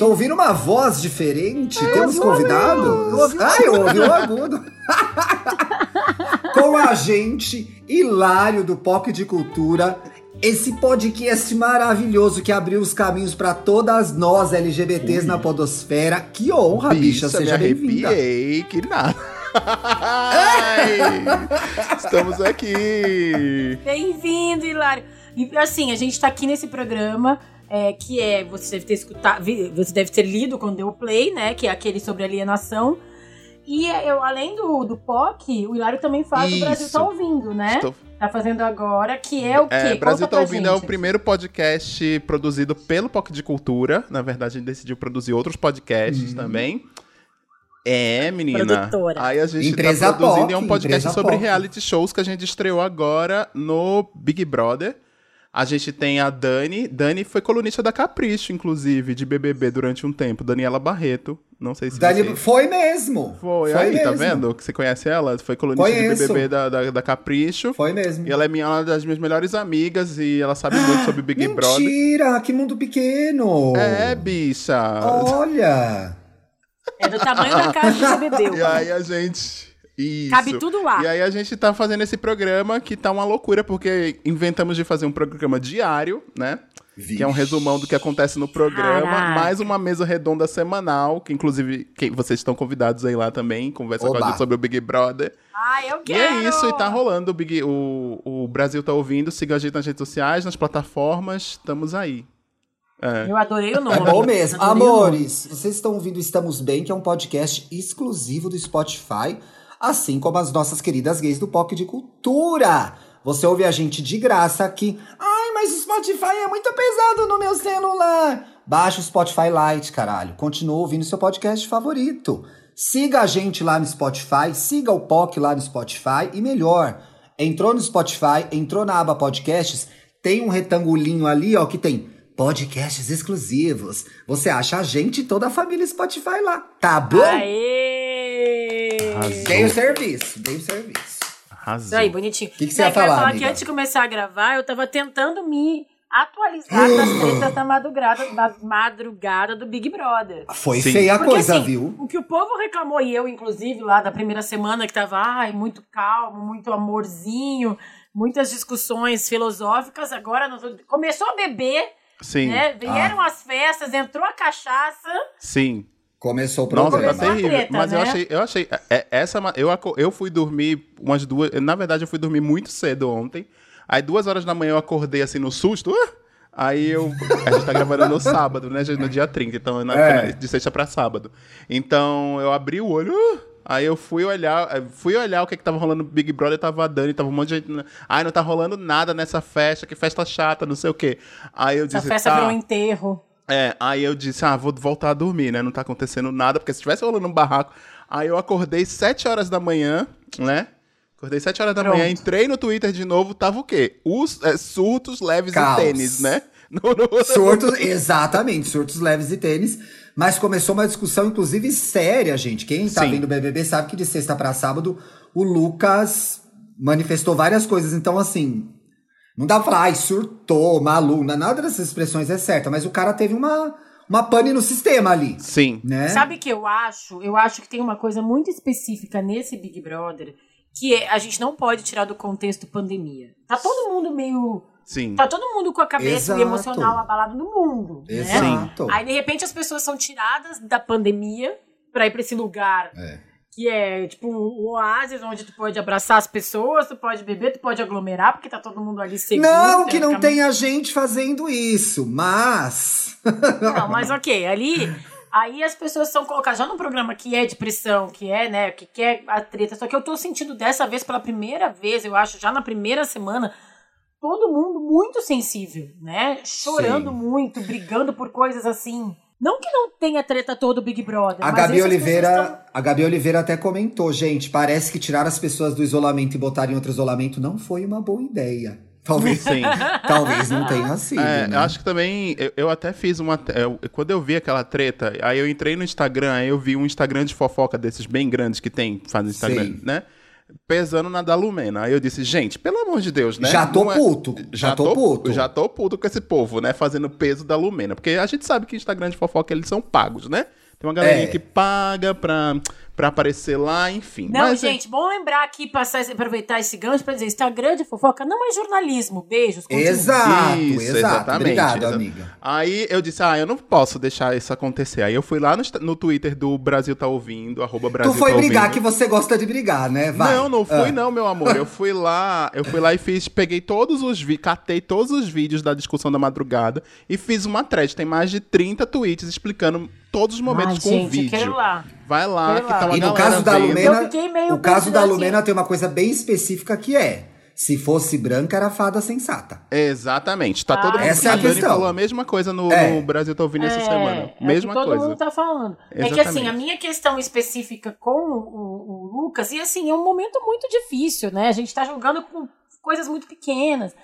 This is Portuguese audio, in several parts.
Tô ouvindo uma voz diferente. Temos convidados? Ai, eu ouvi o agudo. Com a gente, Hilário do Pop de Cultura. Esse podcast maravilhoso que abriu os caminhos para todas nós LGBTs na podosfera. Que honra, bicha, me seja bem-vinda. que nada. Ai, estamos aqui. Bem-vindo, Hilário. E assim, a gente tá aqui nesse programa. É, que é, você deve ter escutado, você deve ter lido quando deu o play, né? Que é aquele sobre alienação. E é, eu, além do, do POC, o Hilário também faz o Brasil Isso. Tá Ouvindo, né? Estou- Tá fazendo agora, que é o quê? É, Brasil Conta tá pra ouvindo é o gente. primeiro podcast produzido pelo POC de Cultura. Na verdade, a gente decidiu produzir outros podcasts também. É, menina. Produtora. Aí a gente Empresa tá produzindo POC, é um podcast empresa sobre POC. reality shows que a gente estreou agora no Big Brother. A gente tem a Dani. Dani foi colunista da Capricho, inclusive, de BBB durante um tempo. Daniela Barreto. Não sei se Dani, você... foi mesmo. Foi, aí, tá mesmo. vendo? Que você conhece ela? Foi colunista Conheço. de BBB da, da, da Capricho. Foi mesmo. E ela é minha, uma das minhas melhores amigas e ela sabe muito sobre Big Brother. Mentira, que mundo pequeno. É, bicha. Olha. É do tamanho da casa que você bebeu. E aí a gente. Isso. Cabe tudo lá. E aí a gente tá fazendo esse programa que tá uma loucura, porque inventamos de fazer um programa diário, né? Que é um resumão do que acontece no programa, Caraca. mais uma mesa redonda semanal, que inclusive que vocês estão convidados aí lá também, conversa com Oba. a gente sobre o Big Brother. Ai, eu E quero! é isso, e tá rolando o, Big, o, o Brasil tá ouvindo, siga a gente nas redes sociais, nas plataformas, estamos aí. É. Eu adorei o nome. É bom mesmo. Adorei o nome. Amores, vocês estão ouvindo Estamos Bem, que é um podcast exclusivo do Spotify, assim como as nossas queridas gays do POC de Cultura. Você ouve a gente de graça aqui. Ai, mas o Spotify é muito pesado no meu celular. Baixa o Spotify Lite, caralho. Continua ouvindo seu podcast favorito. Siga a gente lá no Spotify, siga o POC lá no Spotify e melhor, entrou no Spotify, entrou na aba podcasts, tem um retangulinho ali, ó, que tem podcasts exclusivos. Você acha a gente e toda a família Spotify lá, tá bom? Aê! Arrasou. Dei o serviço, dei o serviço. Arrasou. Isso aí, bonitinho. Que que você ia é ia falar, falar que antes de começar a gravar, eu tava tentando me atualizar das tretas da madrugada, da madrugada do Big Brother. Foi Sim. feia a Porque, coisa, assim, viu? O que o povo reclamou, e eu, inclusive, lá da primeira semana, que tava, ai, muito calmo, muito amorzinho, muitas discussões filosóficas, agora nós- começou a beber, Sim, né? Vieram Ah. as festas, entrou a cachaça. sim. Começou o Nossa, problema. tá Começou a terrível. treta, Mas eu né? achei, eu achei. é- essa, ma- eu, eu fui dormir umas duas. Na verdade, eu fui dormir muito cedo ontem. Aí, duas horas da manhã, eu acordei assim no susto. "Ah!" Aí eu. A gente tá gravando no sábado, né? No dia 30, então na- É. de sexta pra sábado. Então eu abri o olho. "Ah!" Aí eu fui olhar, eh, fui olhar o que que tava rolando no Big Brother, tava a Dani, tava um monte de gente. na- Ai, não tá rolando nada nessa festa, que festa chata, não sei o quê. Aí eu Essa disse. festa tá. virou um enterro. É, aí eu disse, ah, vou voltar a dormir, né? Não tá acontecendo nada, porque se tivesse rolando um barraco. Aí eu acordei 7 horas da manhã, né? Acordei 7 horas da Pronto. manhã, entrei no Twitter de novo, tava o quê? Os é, surtos leves Caos. e tênis, né? No- no- Surtos, exatamente, surtos leves e tênis. Mas começou uma discussão, inclusive, séria, gente. Quem tá Sim. vendo o BBB sabe que de sexta pra sábado o Lucas manifestou várias coisas. Então, assim, não dá pra falar, ai, surtou, maluco. não- Nada dessas expressões é certa, mas o cara teve uma, uma pane no sistema ali, Sim. né? Sabe o que eu acho? Eu acho que tem uma coisa muito específica nesse Big Brother que é, a gente não pode tirar do contexto pandemia. Tá todo mundo meio. Sim. Tá todo mundo com a cabeça e emocional abalado no mundo. Né? Exato. Aí, de repente, as pessoas são tiradas da pandemia pra ir pra esse lugar É. que é tipo um oásis onde tu pode abraçar as pessoas, tu pode beber, tu pode aglomerar, porque tá todo mundo ali seguro. Não que não tenha gente fazendo isso, mas. Não, mas ok, ali. Aí as pessoas são colocadas já num programa que é de pressão, que é, né, que quer a treta. Só que eu tô sentindo dessa vez, pela primeira vez, eu acho, já na primeira semana, todo mundo muito sensível, né? Chorando Sim. muito, brigando por coisas assim. Não que não tenha treta todo o Big Brother. A mas Gabi Oliveira, pessoas tão- a Gabi Oliveira até comentou, gente, parece que tirar as pessoas do isolamento e botar em outro isolamento não foi uma boa ideia. Talvez, Sim. talvez não tenha sido. É, né? eu acho que também, eu, eu até fiz uma. eu- quando eu vi aquela treta, aí eu entrei no Instagram, aí eu vi um Instagram de fofoca desses bem grandes que tem, fazem Instagram, Sei. né? Pesando na da Lumena. Aí eu disse, gente, pelo amor de Deus, né? Já tô é- puto, já tô puto. Já tô puto com esse povo, né? Fazendo peso da Lumena. Porque a gente sabe que Instagram de fofoca, eles são pagos, né? Tem uma galerinha É. que paga pra, pra aparecer lá, enfim. Não, Mas, é- gente, bom lembrar aqui, passar, aproveitar esse gancho pra dizer, Instagram de fofoca não é jornalismo. Beijos. continue. Exato, Isso, exato. exatamente, Obrigado, exa- amiga. Aí eu disse, ah, eu não posso deixar isso acontecer. Aí eu fui lá no, no Twitter do Brasil Tá Ouvindo, arroba Brasil Tu foi Tá brigar Ouvindo. que você gosta de brigar, né? Vai. Não, não fui Ah. não, meu amor. Eu fui lá, eu fui lá e fiz, peguei todos os vídeos, catei todos os vídeos da discussão da madrugada e fiz uma thread. Tem mais de 30 tweets explicando todos os momentos Ai, com gente, vídeo. quero lá. Vai lá, Quero que lá. tá uma E no caso da. Lumena, Eu fiquei meio o caso da Lumena assim. tem uma coisa bem específica que é: se fosse branca, era fada sensata. Exatamente. Tá todo Ah, mundo. Essa é a questão. falou a mesma coisa no, É. no Brasil Tá Ouvindo essa É, semana. é o Mesma que todo coisa. mundo tá falando. É que Exatamente. assim, a minha questão específica com o, o Lucas, e assim, é um momento muito difícil, né? A gente tá jogando com coisas muito pequenas.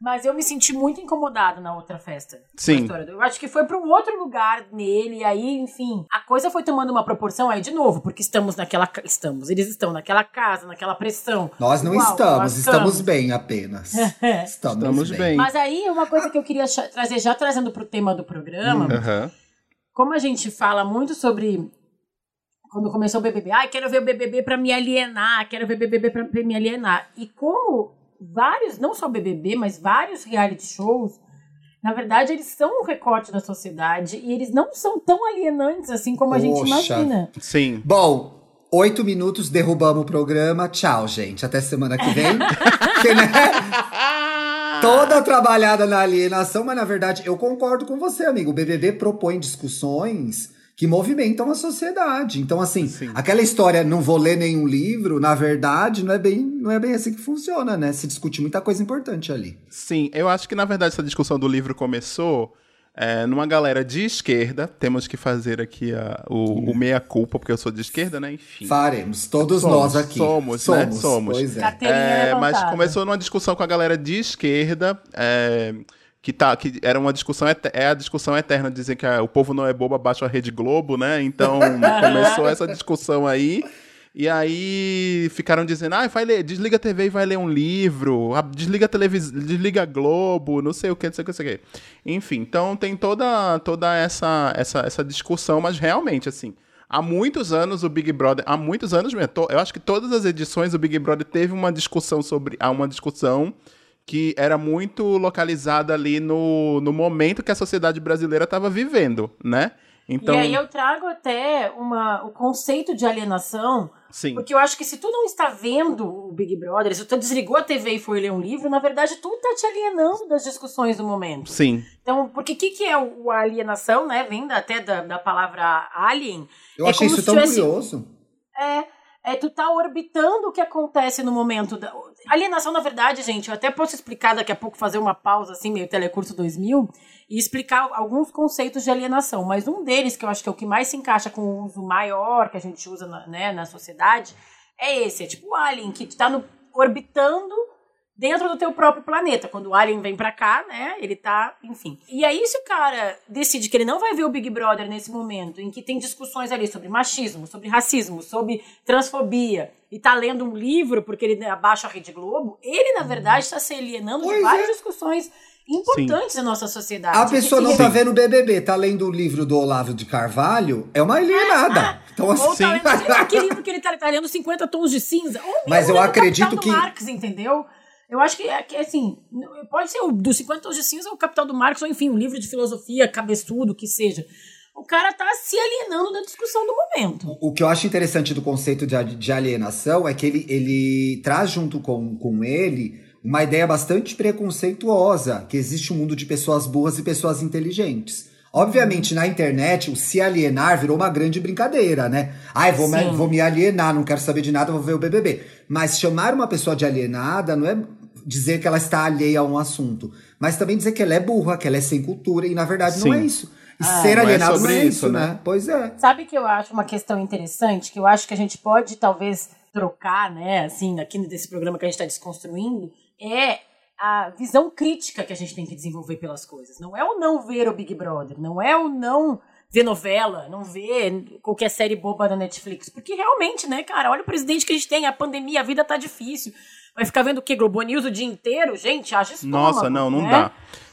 Mas eu me senti muito incomodada na outra festa. Sim. Eu acho que foi para um outro lugar nele, e aí, enfim, a coisa foi tomando uma proporção aí de novo, porque estamos naquela. Estamos, eles estão naquela casa, naquela pressão. Nós não Uau, estamos, nós estamos bem apenas. Estamos, Estamos bem. Mas aí, uma coisa que eu queria trazer, já trazendo pro tema do programa, Aham. como a gente fala muito sobre quando começou o BBB, ai, quero ver o BBB pra me alienar, quero ver o BBB pra me alienar. E como vários, não só o BBB, mas vários reality shows, na verdade, eles são um recorte da sociedade e eles não são tão alienantes assim como a gente Poxa. imagina. Sim. Bom, oito minutos, derrubamos o programa. Tchau, gente. Até semana que vem. Porque, né? Toda trabalhada na alienação, mas na verdade, eu concordo com você, amigo. O BBB propõe discussões que movimentam a sociedade. Então, assim, Sim. aquela história, não vou ler nenhum livro, na verdade, não é bem, não é bem assim que funciona, né? Se discute muita coisa importante ali. Sim, eu acho que na verdade essa discussão do livro começou é, numa galera de esquerda. Temos que fazer aqui a- o, o meia-culpa, porque eu sou de esquerda, né? Enfim. Faremos, todos Somos, nós aqui. somos, né? Somos. Pois é. É, mas começou numa discussão com a galera de esquerda, é, que, tá, que era uma discussão, é a discussão eterna, dizer que ah, o povo não é bobo abaixo a Rede Globo, né? Então começou essa discussão aí. E aí ficaram dizendo, ah, vai ler, desliga a TV e vai ler um livro, desliga a televisão, desliga a Globo, não sei o que, não sei o que, não sei o que. Enfim, então tem toda, toda essa, essa, essa discussão, mas realmente, assim, há muitos anos o Big Brother, há muitos anos mesmo, eu acho que todas as edições o Big Brother teve uma discussão sobre, há uma discussão que era muito localizada ali no, no momento que a sociedade brasileira estava vivendo, né? Então, E aí eu trago até uma, o conceito de alienação, sim, porque eu acho que se tu não está vendo o Big Brother, se tu desligou a TV e foi ler um livro, na verdade tu tá te alienando das discussões do momento. sim, Então, porque o que, que é o, o alienação, né? Vem da- até da, da palavra alien. Eu É achei isso tão tivesse- curioso. É, é tu tá orbitando o que acontece no momento. Da... Alienação, na verdade, gente, eu até posso explicar daqui a pouco, fazer uma pausa, assim, meio Telecurso 2000, e explicar alguns conceitos de alienação. Mas um deles, que eu acho que é o que mais se encaixa com o uso maior que a gente usa na, né, na sociedade, é esse. É tipo o alien, que tá no, orbitando dentro do teu próprio planeta. Quando o alien vem pra cá, né, ele tá, enfim. E aí, se o cara decide que ele não vai ver o Big Brother nesse momento, em que tem discussões ali sobre machismo, sobre racismo, sobre transfobia, e tá lendo um livro porque ele abaixa a Rede Globo, ele, na verdade, está se alienando Pois de várias é. discussões importantes da nossa sociedade. A pessoa não tá vendo o BBB, tá lendo o livro do Olavo de Carvalho, é uma alienada. Então, Ou assim, tá lendo aquele livro que ele tá, tá lendo 50 tons de cinza. Ou Mas mesmo eu lendo acredito que- Marx, entendeu? Eu acho que, é, que, assim, pode ser o dos 50 tons de cinza ou o Capital do Marx, ou enfim, um livro de filosofia, cabeçudo, que seja. O cara tá se alienando da discussão do momento. o que eu acho interessante do conceito de, de alienação é que ele, ele traz junto com, com ele uma ideia bastante preconceituosa, que existe um mundo de pessoas burras e pessoas inteligentes. Obviamente, na internet, o se alienar virou uma grande brincadeira, né? Ai, vou, me, vou me alienar, não quero saber de nada, vou ver o BBB. Mas chamar uma pessoa de alienada não é dizer que ela está alheia a um assunto, mas também dizer que ela é burra, que ela é sem cultura, e na verdade não Sim. é isso. E Ah, ser não é alienado sobre não é isso, isso, né? né? Pois é. Sabe que eu acho uma questão interessante, que eu acho que a gente pode talvez trocar, né, assim, aqui nesse programa que a gente está desconstruindo, é a visão crítica que a gente tem que desenvolver pelas coisas. Não é o não ver o Big Brother, não é o não ver novela, não ver qualquer série boba da Netflix, porque realmente, né, cara, olha o presidente que a gente tem, a pandemia, a vida tá difícil. Vai ficar vendo o quê? Globo News o dia inteiro? Gente, haja estômago, Nossa, não, não né? dá.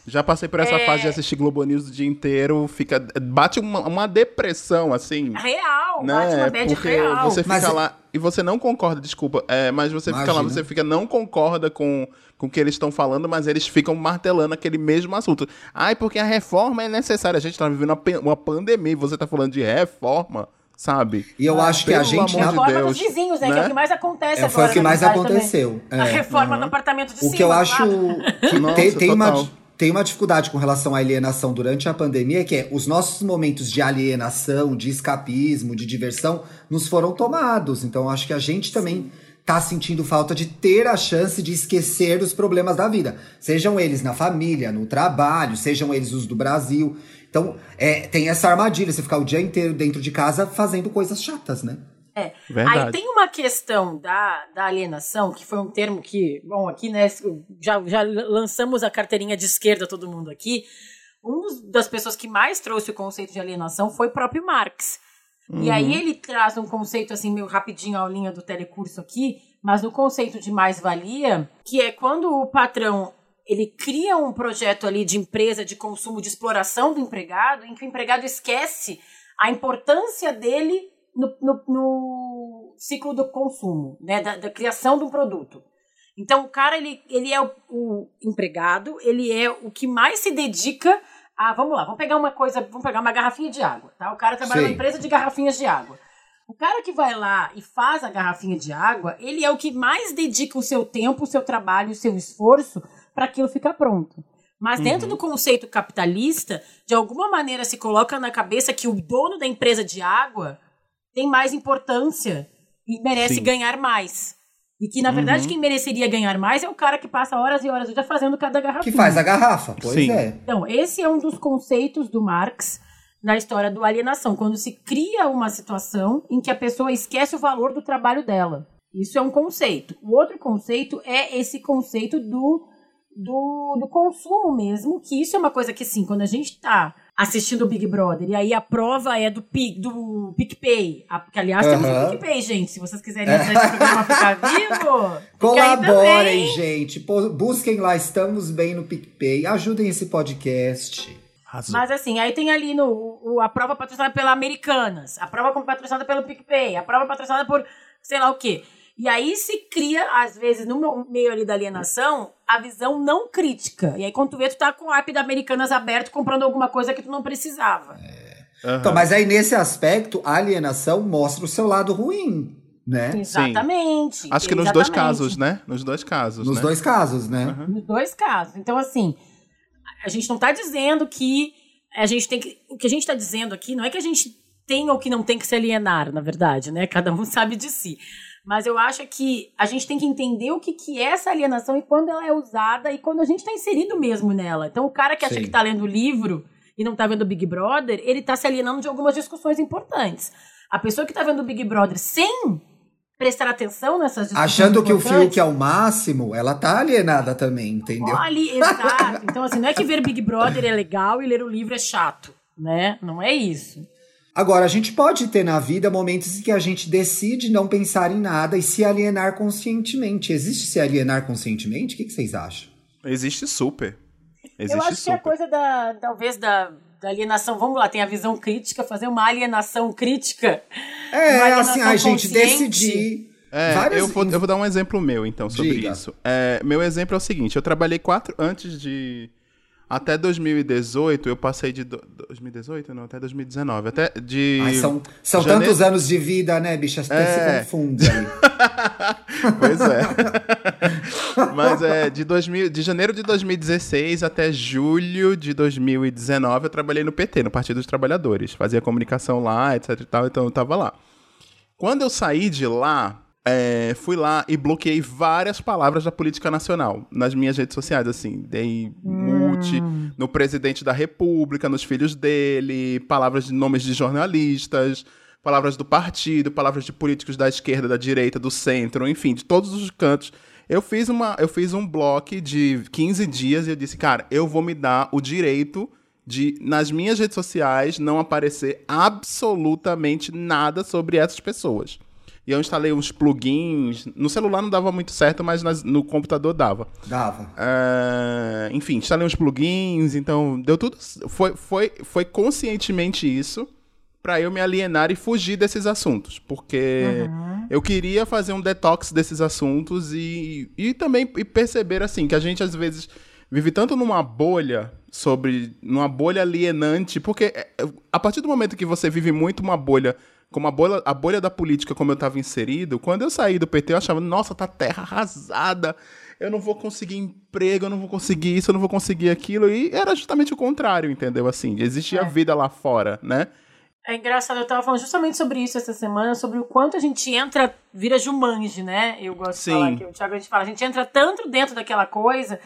Já passei por essa É. fase de assistir Globo News o dia inteiro, fica bate uma, uma depressão assim. Real, bate né? uma bad Porque real. você fica Mas- lá e você não concorda, desculpa, é, mas você fica lá, Imagina. você fica não concorda com, com o que eles estão falando, mas eles ficam martelando aquele mesmo assunto. Ai, porque a reforma é necessária. A gente tá vivendo uma, uma pandemia e você tá falando de reforma, sabe? E eu acho que a gente. amor a de reforma Deus, dos vizinhos, né? Que é né? o que mais acontece É, agora. foi o que mais aconteceu. A é. reforma do apartamento de O cima. que eu acho que Nossa, tem, tem uma, tem uma dificuldade com relação à alienação durante a pandemia, que é os nossos momentos de alienação, de escapismo, de diversão, nos foram tomados. Então acho que a gente também tá sentindo falta de ter a chance de esquecer os problemas da vida. Sejam eles na família, no trabalho, sejam eles os do Brasil. Então, é, tem essa armadilha, você ficar o dia inteiro dentro de casa fazendo coisas chatas, né? É. Verdade. Aí tem uma questão da, da alienação, que foi um termo que, bom, aqui, né, já, já lançamos a carteirinha de esquerda, todo mundo aqui. Um dos- das pessoas que mais trouxe o conceito de alienação foi o próprio Marx. E aí ele traz um conceito, assim, meio rapidinho, a aulinha do telecurso aqui, mas no conceito de mais-valia, que é quando o patrão ele cria um projeto ali de empresa de consumo, de exploração do empregado, em que o empregado esquece a importância dele no, no- no ciclo do consumo, né, da, da criação de um produto. Então, o cara, ele, ele é o, o empregado, ele é o que mais se dedica a, vamos lá, vamos pegar uma coisa, vamos pegar uma garrafinha de água, tá? O cara trabalha Sim. numa empresa de garrafinhas de água. O cara que vai lá e faz a garrafinha de água, ele é o que mais dedica o seu tempo, o seu trabalho, o seu esforço para aquilo ficar pronto. Mas dentro do conceito capitalista, de alguma maneira se coloca na cabeça que o dono da empresa de água tem mais importância e merece Sim. ganhar mais. E que, na verdade, quem mereceria ganhar mais é o cara que passa horas e horas já fazendo cada garrafinha. Que faz a garrafa, pois Sim. é. Então, esse é um dos conceitos do Marx na história do alienação, quando se cria uma situação em que a pessoa esquece o valor do trabalho dela. Isso é um conceito. O outro conceito é esse conceito do, do, do consumo mesmo, que isso é uma coisa que, sim, quando a gente está assistindo o Big Brother, e aí a prova é do, Pi- do PicPay, a- que aliás temos o. PicPay, gente, se vocês quiserem fazer esse programa ficar vivo, Colaborem, gente. Pô, Busquem lá, estamos bem no PicPay. Ajudem esse podcast. Arrasou. Mas assim, aí tem ali no, o- a prova patrocinada pela Americanas, a prova patrocinada pelo PicPay, a prova patrocinada por sei lá o quê. E aí se cria, às vezes, no meio ali da alienação, a visão não crítica. E aí quando tu vê, tu tá com o app da Americanas aberto comprando alguma coisa que tu não precisava. Aham. Então, mas aí nesse aspecto, a alienação mostra o seu lado ruim, né? Exatamente. Acho que nos dois exatamente. casos, né? Nos dois casos, Nos né? dois casos, né? Nos dois casos. Então, assim, a gente não tá dizendo que a gente tem que. O que a gente tá dizendo aqui não é que a gente tem ou que não tem que se alienar, na verdade, né? Cada um sabe de si. Mas eu acho que a gente tem que entender o que, que é essa alienação e quando ela é usada e quando a gente tá inserido mesmo nela. Então, o cara que acha Sim. que tá lendo o livro e não tá vendo o Big Brother, ele tá se alienando de algumas discussões importantes. A pessoa que tá vendo o Big Brother sem prestar atenção nessas discussões Achando que o Fiuk é o máximo, ela tá alienada também, entendeu? Olha, exato. Então, assim, não é que ver Big Brother é legal e ler o livro é chato, né? Não é isso. Agora, a gente pode ter na vida momentos em que a gente decide não pensar em nada e se alienar conscientemente. Existe se alienar conscientemente? O que, que vocês acham? Existe super. Existe Eu acho que super. a coisa da, talvez, da, da alienação, vamos lá, tem a visão crítica, fazer uma alienação crítica. É, alienação assim, a gente decidir. É, várias- eu, vou, eu vou dar um exemplo meu, então, sobre Diga. isso. É, meu exemplo é o seguinte: eu trabalhei quatro. Antes de. Até 2018, eu passei de. do- 2018? Não, até 2019. Até de. Ai, são são janeiro- tantos anos de vida, né, bicha? Até É. se confunde. Pois é. Mas é de, 2000, de janeiro de 2016 até julho de 2019 eu trabalhei no PT, no Partido dos Trabalhadores. Fazia comunicação lá, etc e tal, então eu tava lá. Quando eu saí de lá, é, fui lá e bloqueei várias palavras da política nacional nas minhas redes sociais, assim. Dei morte, no presidente da república, nos filhos dele, palavras de nomes de jornalistas, palavras do partido, palavras de políticos da esquerda, da direita, do centro, enfim, de todos os cantos. Eu fiz, uma, eu fiz um bloco de 15 dias e eu disse, cara, eu vou me dar o direito de, nas minhas redes sociais, não aparecer absolutamente nada sobre essas pessoas. E eu instalei uns plugins. No celular não dava muito certo, mas nas- no computador dava. Dava. É, enfim, instalei uns plugins, então deu tudo. Foi, foi, foi conscientemente isso pra eu me alienar e fugir desses assuntos. Porque eu queria fazer um detox desses assuntos e, e também e perceber assim que a gente às vezes vive tanto numa bolha sobre. numa bolha alienante, porque é, a partir do momento que você vive muito uma bolha. Como a bolha, a bolha da política, como eu estava inserido, quando eu saí do PT, eu achava, nossa, tá terra arrasada, eu não vou conseguir emprego, eu não vou conseguir isso, eu não vou conseguir aquilo. E era justamente o contrário, entendeu? Assim, existia É. vida lá fora, né? É engraçado, eu tava falando justamente sobre isso essa semana, sobre o quanto a gente entra, vira Jumanji, né? Eu gosto Sim. de falar que o Thiago a gente fala, a gente entra tanto dentro daquela coisa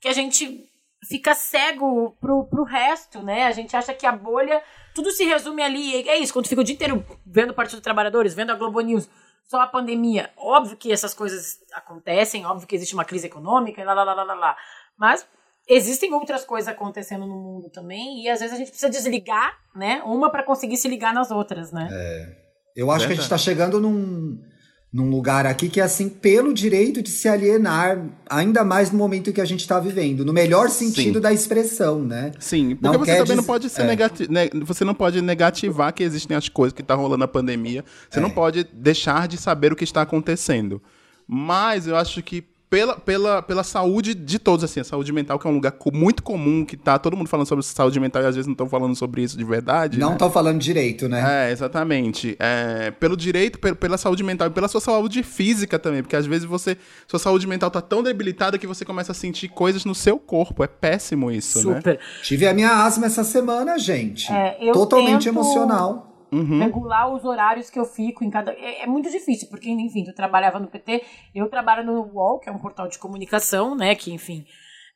que a gente fica cego pro, pro resto, né? A gente acha que a bolha, tudo se resume ali. É isso, quando fica o dia inteiro vendo o Partido dos Trabalhadores, vendo a Globo News, só a pandemia. Óbvio que essas coisas acontecem, óbvio que existe uma crise econômica, e lá, lá, lá, lá, lá, lá. Mas existem outras coisas acontecendo no mundo também, e às vezes a gente precisa desligar, né? Uma para conseguir se ligar nas outras, né? Eu acho que a gente tá chegando num, num lugar aqui que é assim, pelo direito de se alienar, ainda mais no momento que a gente tá vivendo, no melhor sentido Sim. da expressão, né? Sim, porque Não você também não pode ser é. negati ne- você não pode negativar que existem as coisas que tá rolando na pandemia. Você É. não pode deixar de saber o que está acontecendo. Mas eu acho que pela, pela, pela saúde de todos, assim, a saúde mental, que é um lugar co- muito comum, que tá todo mundo falando sobre saúde mental e às vezes não estão falando sobre isso de verdade. Não né? estão falando direito, né? É, exatamente. É, pelo direito, pe- pela saúde mental e pela sua saúde física também, porque às vezes você, sua saúde mental tá tão debilitada que você começa a sentir coisas no seu corpo. É péssimo isso, né? Super. Tive a minha asma essa semana, gente. É, eu Totalmente tento- emocional. Uhum. Regular os horários que eu fico em cada. É, é muito difícil, porque, enfim, tu trabalhava no PT, eu trabalho no UOL, que é um portal de comunicação, né? Que, enfim,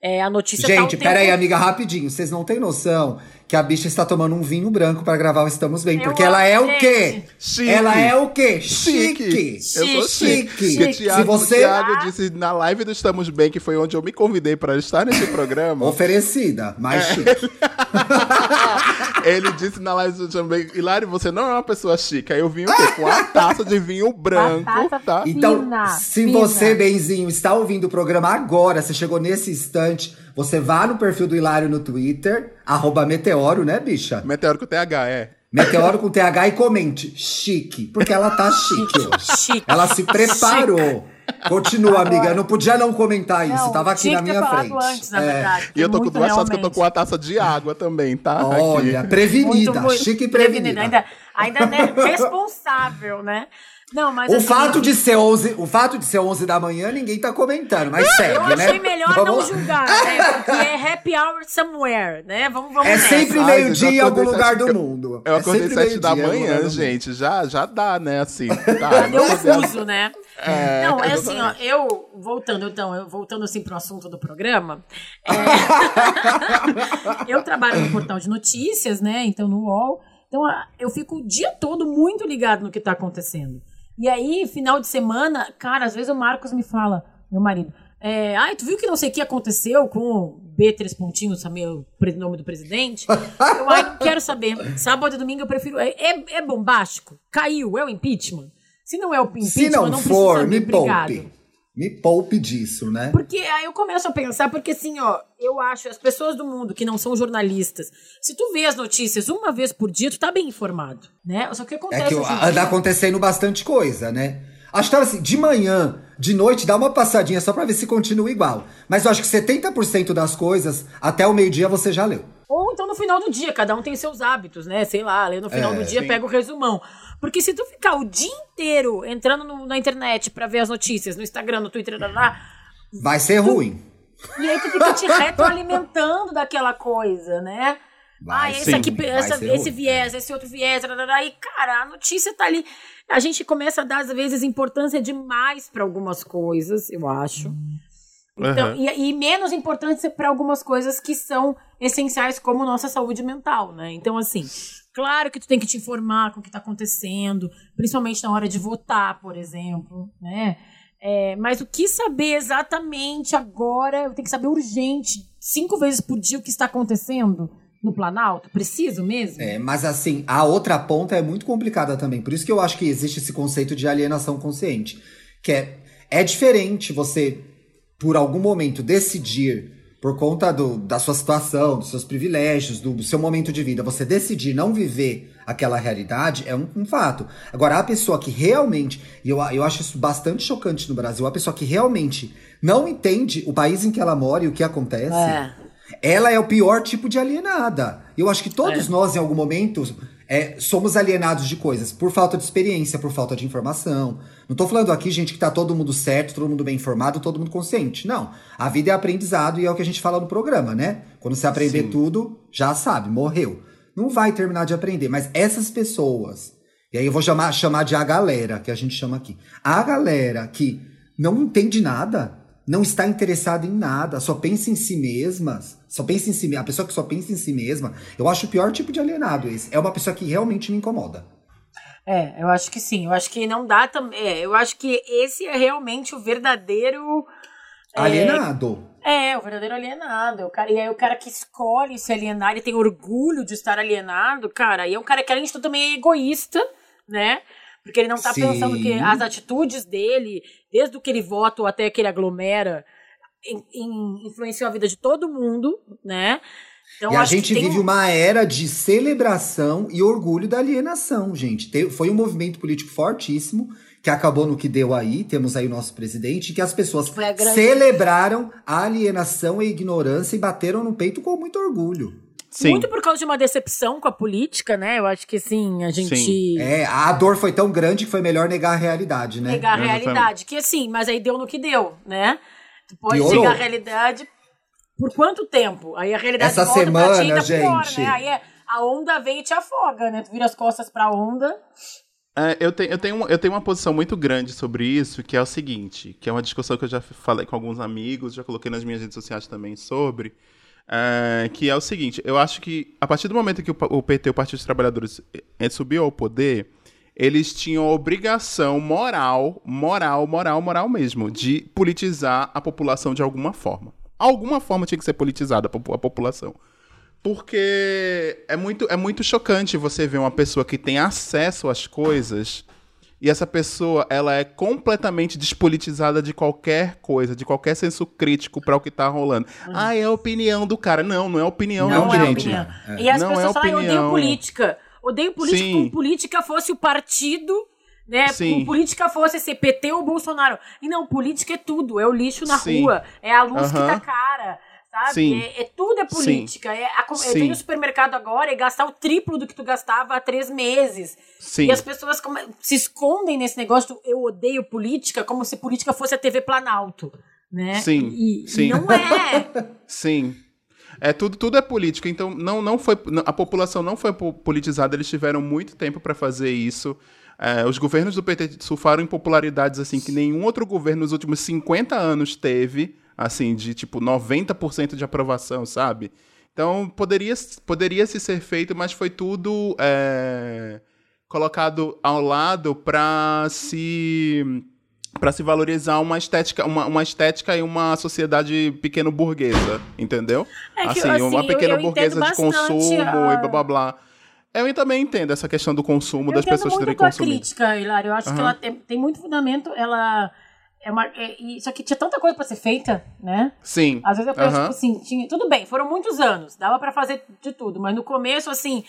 é, a notícia tá Gente, tempo- pera aí, amiga, rapidinho. Vocês não têm noção que a bicha está tomando um vinho branco para gravar o Estamos Bem. Eu Porque ela é o quê? Chique. Ela é o quê? Chique. Chique. Eu sou chique. Chique. Se Thiago, você- Thiago disse na live do Estamos Bem, que foi onde eu me convidei para estar nesse programa. Oferecida, mais É. chique. ele disse na live do Estamos Bem, Hilário, você não é uma pessoa chique. Aí eu vim o quê? Com a taça de vinho branco, Batata tá? Então, Fina, se fina. você, Benzinho, está ouvindo o programa agora, você chegou nesse instante, você vá no perfil do Hilário no Twitter, arroba Meteoro, né, bicha? Meteoro com TH, é. Meteoro com TH e comente, chique, porque ela tá chique hoje. Chique. Ela se preparou. Continua, amiga. Eu não podia não comentar isso. Não, Tava aqui na minha frente. antes, na É. verdade. E eu tô com duas taças que eu tô realmente. com a taça de água também, tá? Olha, Aqui. prevenida, Muito, muito chique e prevenida. Ainda, ainda né, responsável, né? Não, mas O assim, fato, de ser 11, o fato de ser 11 da manhã, ninguém tá comentando, mas segue, Eu né? achei melhor Vamos não lá. julgar, né? Porque é happy hour somewhere, né? Vamos, vamos É nessa. sempre Ai, meio-dia em algum lugar do mundo. Eu É acordei sempre sete da manhã, gente. Já, já dá, né? Assim. Tá, Deu não podemos- fuso, né? É, não, é assim, ó, eu, voltando então, eu, voltando assim pro assunto do programa, é, eu trabalho no portal de notícias, né, então no UOL, então eu fico o dia todo muito ligado no que tá acontecendo. E aí, final de semana, cara, às vezes o Marcos me fala, meu marido, é, ai, tu viu que não sei o que aconteceu com o B três pontinhos, sabe, o nome do presidente? Eu ai, quero saber. Sábado e domingo eu prefiro. É, é, é bombástico? Caiu, é o impeachment? Se não é o impeachment, Se não, não for, me obrigado. poupe. Me poupe disso, né? Porque aí eu começo a pensar, porque assim, ó, eu acho, as pessoas do mundo que não são jornalistas, se tu vê as notícias uma vez por dia, tu tá bem informado, né? Só que acontece É que anda dia- acontecendo bastante coisa, né? Acho que tava assim, de manhã, de noite, dá uma passadinha só pra ver se continua igual. Mas eu acho que 70% das coisas, até o meio-dia, você já leu. Ou então no final do dia, cada um tem seus hábitos, né? Sei lá, lê no final É, do dia, sim. pega o resumão. Porque se tu ficar o dia inteiro entrando no- na internet pra ver as notícias, no Instagram, no Twitter, lá, lá, Vai ser ruim. E aí tu fica te retroalimentando daquela coisa, né? Vai ah, esse ser aqui, essa- esse viés, esse outro viés, tarará, e cara, a notícia tá ali. A gente começa a dar, às vezes, importância demais pra algumas coisas, eu acho. Então, Aham. e, e menos importantes para algumas coisas que são essenciais, como nossa saúde mental, né? Então, assim, claro que tu tem que te informar com o que está acontecendo, principalmente na hora de votar, por exemplo, né? É, mas o que saber exatamente agora, eu tenho que saber urgente, cinco vezes por dia o que está acontecendo no Planalto? Preciso mesmo? É, mas assim, a outra ponta é muito complicada também. Por isso que eu acho que existe esse conceito de alienação consciente. Que é, é diferente você, por algum momento, decidir, por conta do, da sua situação, dos seus privilégios, do, do seu momento de vida, você decidir não viver aquela realidade, é um, um fato. Agora, a pessoa que realmente, e eu, eu acho isso bastante chocante no Brasil, a pessoa que realmente não entende o país em que ela mora e o que acontece. É. Ela é o pior tipo de alienada. Eu acho que todos É. nós, em algum momento, é, somos alienados de coisas por falta de experiência, por falta de informação. Não tô falando aqui, gente, que tá todo mundo certo, todo mundo bem informado, todo mundo consciente. Não. A vida é aprendizado e é o que a gente fala no programa, né? Quando você aprender Sim. tudo, já sabe, morreu. Não vai terminar de aprender. Mas essas pessoas, e aí eu vou chamar, chamar de a galera, que a gente chama aqui. A galera que não entende nada, não está interessada em nada, só pensa em si mesmas, só pensa em si mesma, a pessoa que só pensa em si mesma, eu acho o pior tipo de alienado esse. É uma pessoa que realmente me incomoda. É, eu acho que sim. Eu acho que não dá também. É, eu acho que esse é realmente o verdadeiro. Alienado. É, o verdadeiro alienado. O cara, e aí o cara que escolhe se alienar e tem orgulho de estar alienado, cara, aí é um cara que além de tudo também é egoísta, né? Porque ele não tá Sim. pensando que as atitudes dele, desde o que ele vota ou até que ele aglomera, em- em- influenciam a vida de todo mundo, né? Então, e a acho que gente vive um- uma era de celebração e orgulho da alienação, gente. Te- Foi um movimento político fortíssimo que acabou no que deu aí. Temos aí o nosso presidente, que as pessoas a grande- celebraram a alienação e a ignorância e bateram no peito com muito orgulho. Sim. Muito por causa de uma decepção com a política, né? Eu acho que assim, a gente. Sim. É, a dor foi tão grande que foi melhor negar a realidade, né? negar a realidade. Que assim, mas aí deu no que deu, né? Tu pode Piorou. negar a realidade por quanto tempo? Aí a realidade Essa volta pra semana, ti e tá pior, gente. né? Aí é, a onda vem e te afoga, né? Tu vira as costas pra onda. É, eu, tenho, eu, tenho uma, eu tenho uma posição muito grande sobre isso, que é o seguinte, que é uma discussão que eu já falei com alguns amigos, já coloquei nas minhas redes sociais também sobre, é, que é o seguinte, eu acho que a partir do momento que o, o PT, o Partido dos Trabalhadores, eh, subiu ao poder, eles tinham a obrigação moral, moral, moral, moral mesmo, de politizar a população de alguma forma. Alguma forma tinha que ser politizada a popu- a população. Porque é muito, é muito chocante você ver uma pessoa que tem acesso às coisas e essa pessoa ela é completamente despolitizada de qualquer coisa, de qualquer senso crítico para o que tá rolando. Ah, é a opinião do cara. Não, não é a opinião, Não, não, é gente. opinião. É. E as Não é pessoas falam, "Ai, eu odeio opinião." política. Odeio política Sim. como política fosse o partido, né? Sim. Como política fosse ser PT ou Bolsonaro. E não, política é tudo. É o lixo na Sim. rua. É a luz que tá cara. Sabe? Sim. É, é tudo é política. É a, eu tenho no supermercado agora e gastar o triplo do que tu gastava há três meses. Sim. E as pessoas come- se escondem nesse negócio do eu odeio política, como se política fosse a TV Planalto. Né? Sim, E, e sim. não é. Sim. É tudo, tudo é política. Então não, não foi a população não foi po- politizada. Eles tiveram muito tempo para fazer isso. É, os governos do PT surfaram em popularidades assim que nenhum outro governo nos últimos 50 anos teve, assim de tipo 90% de aprovação, sabe? Então poderia poderia se ser feito, mas foi tudo é, colocado ao lado para se para se valorizar uma estética, uma, uma estética e uma sociedade pequeno burguesa, entendeu? É que, assim, assim, uma eu- pequena eu burguesa entendo de consumo a- e blá blá blá. Eu também entendo essa questão do consumo, Eu das pessoas terem a tua consumido. crítica, Hilário. Eu acho que Aham. ela tem, tem muito fundamento. Ela é uma. É, só que tinha tanta coisa pra ser feita, né? Sim. Às vezes eu penso, Aham. tipo assim, tinha, tudo bem, foram muitos anos, dava pra fazer de tudo, mas no começo, assim,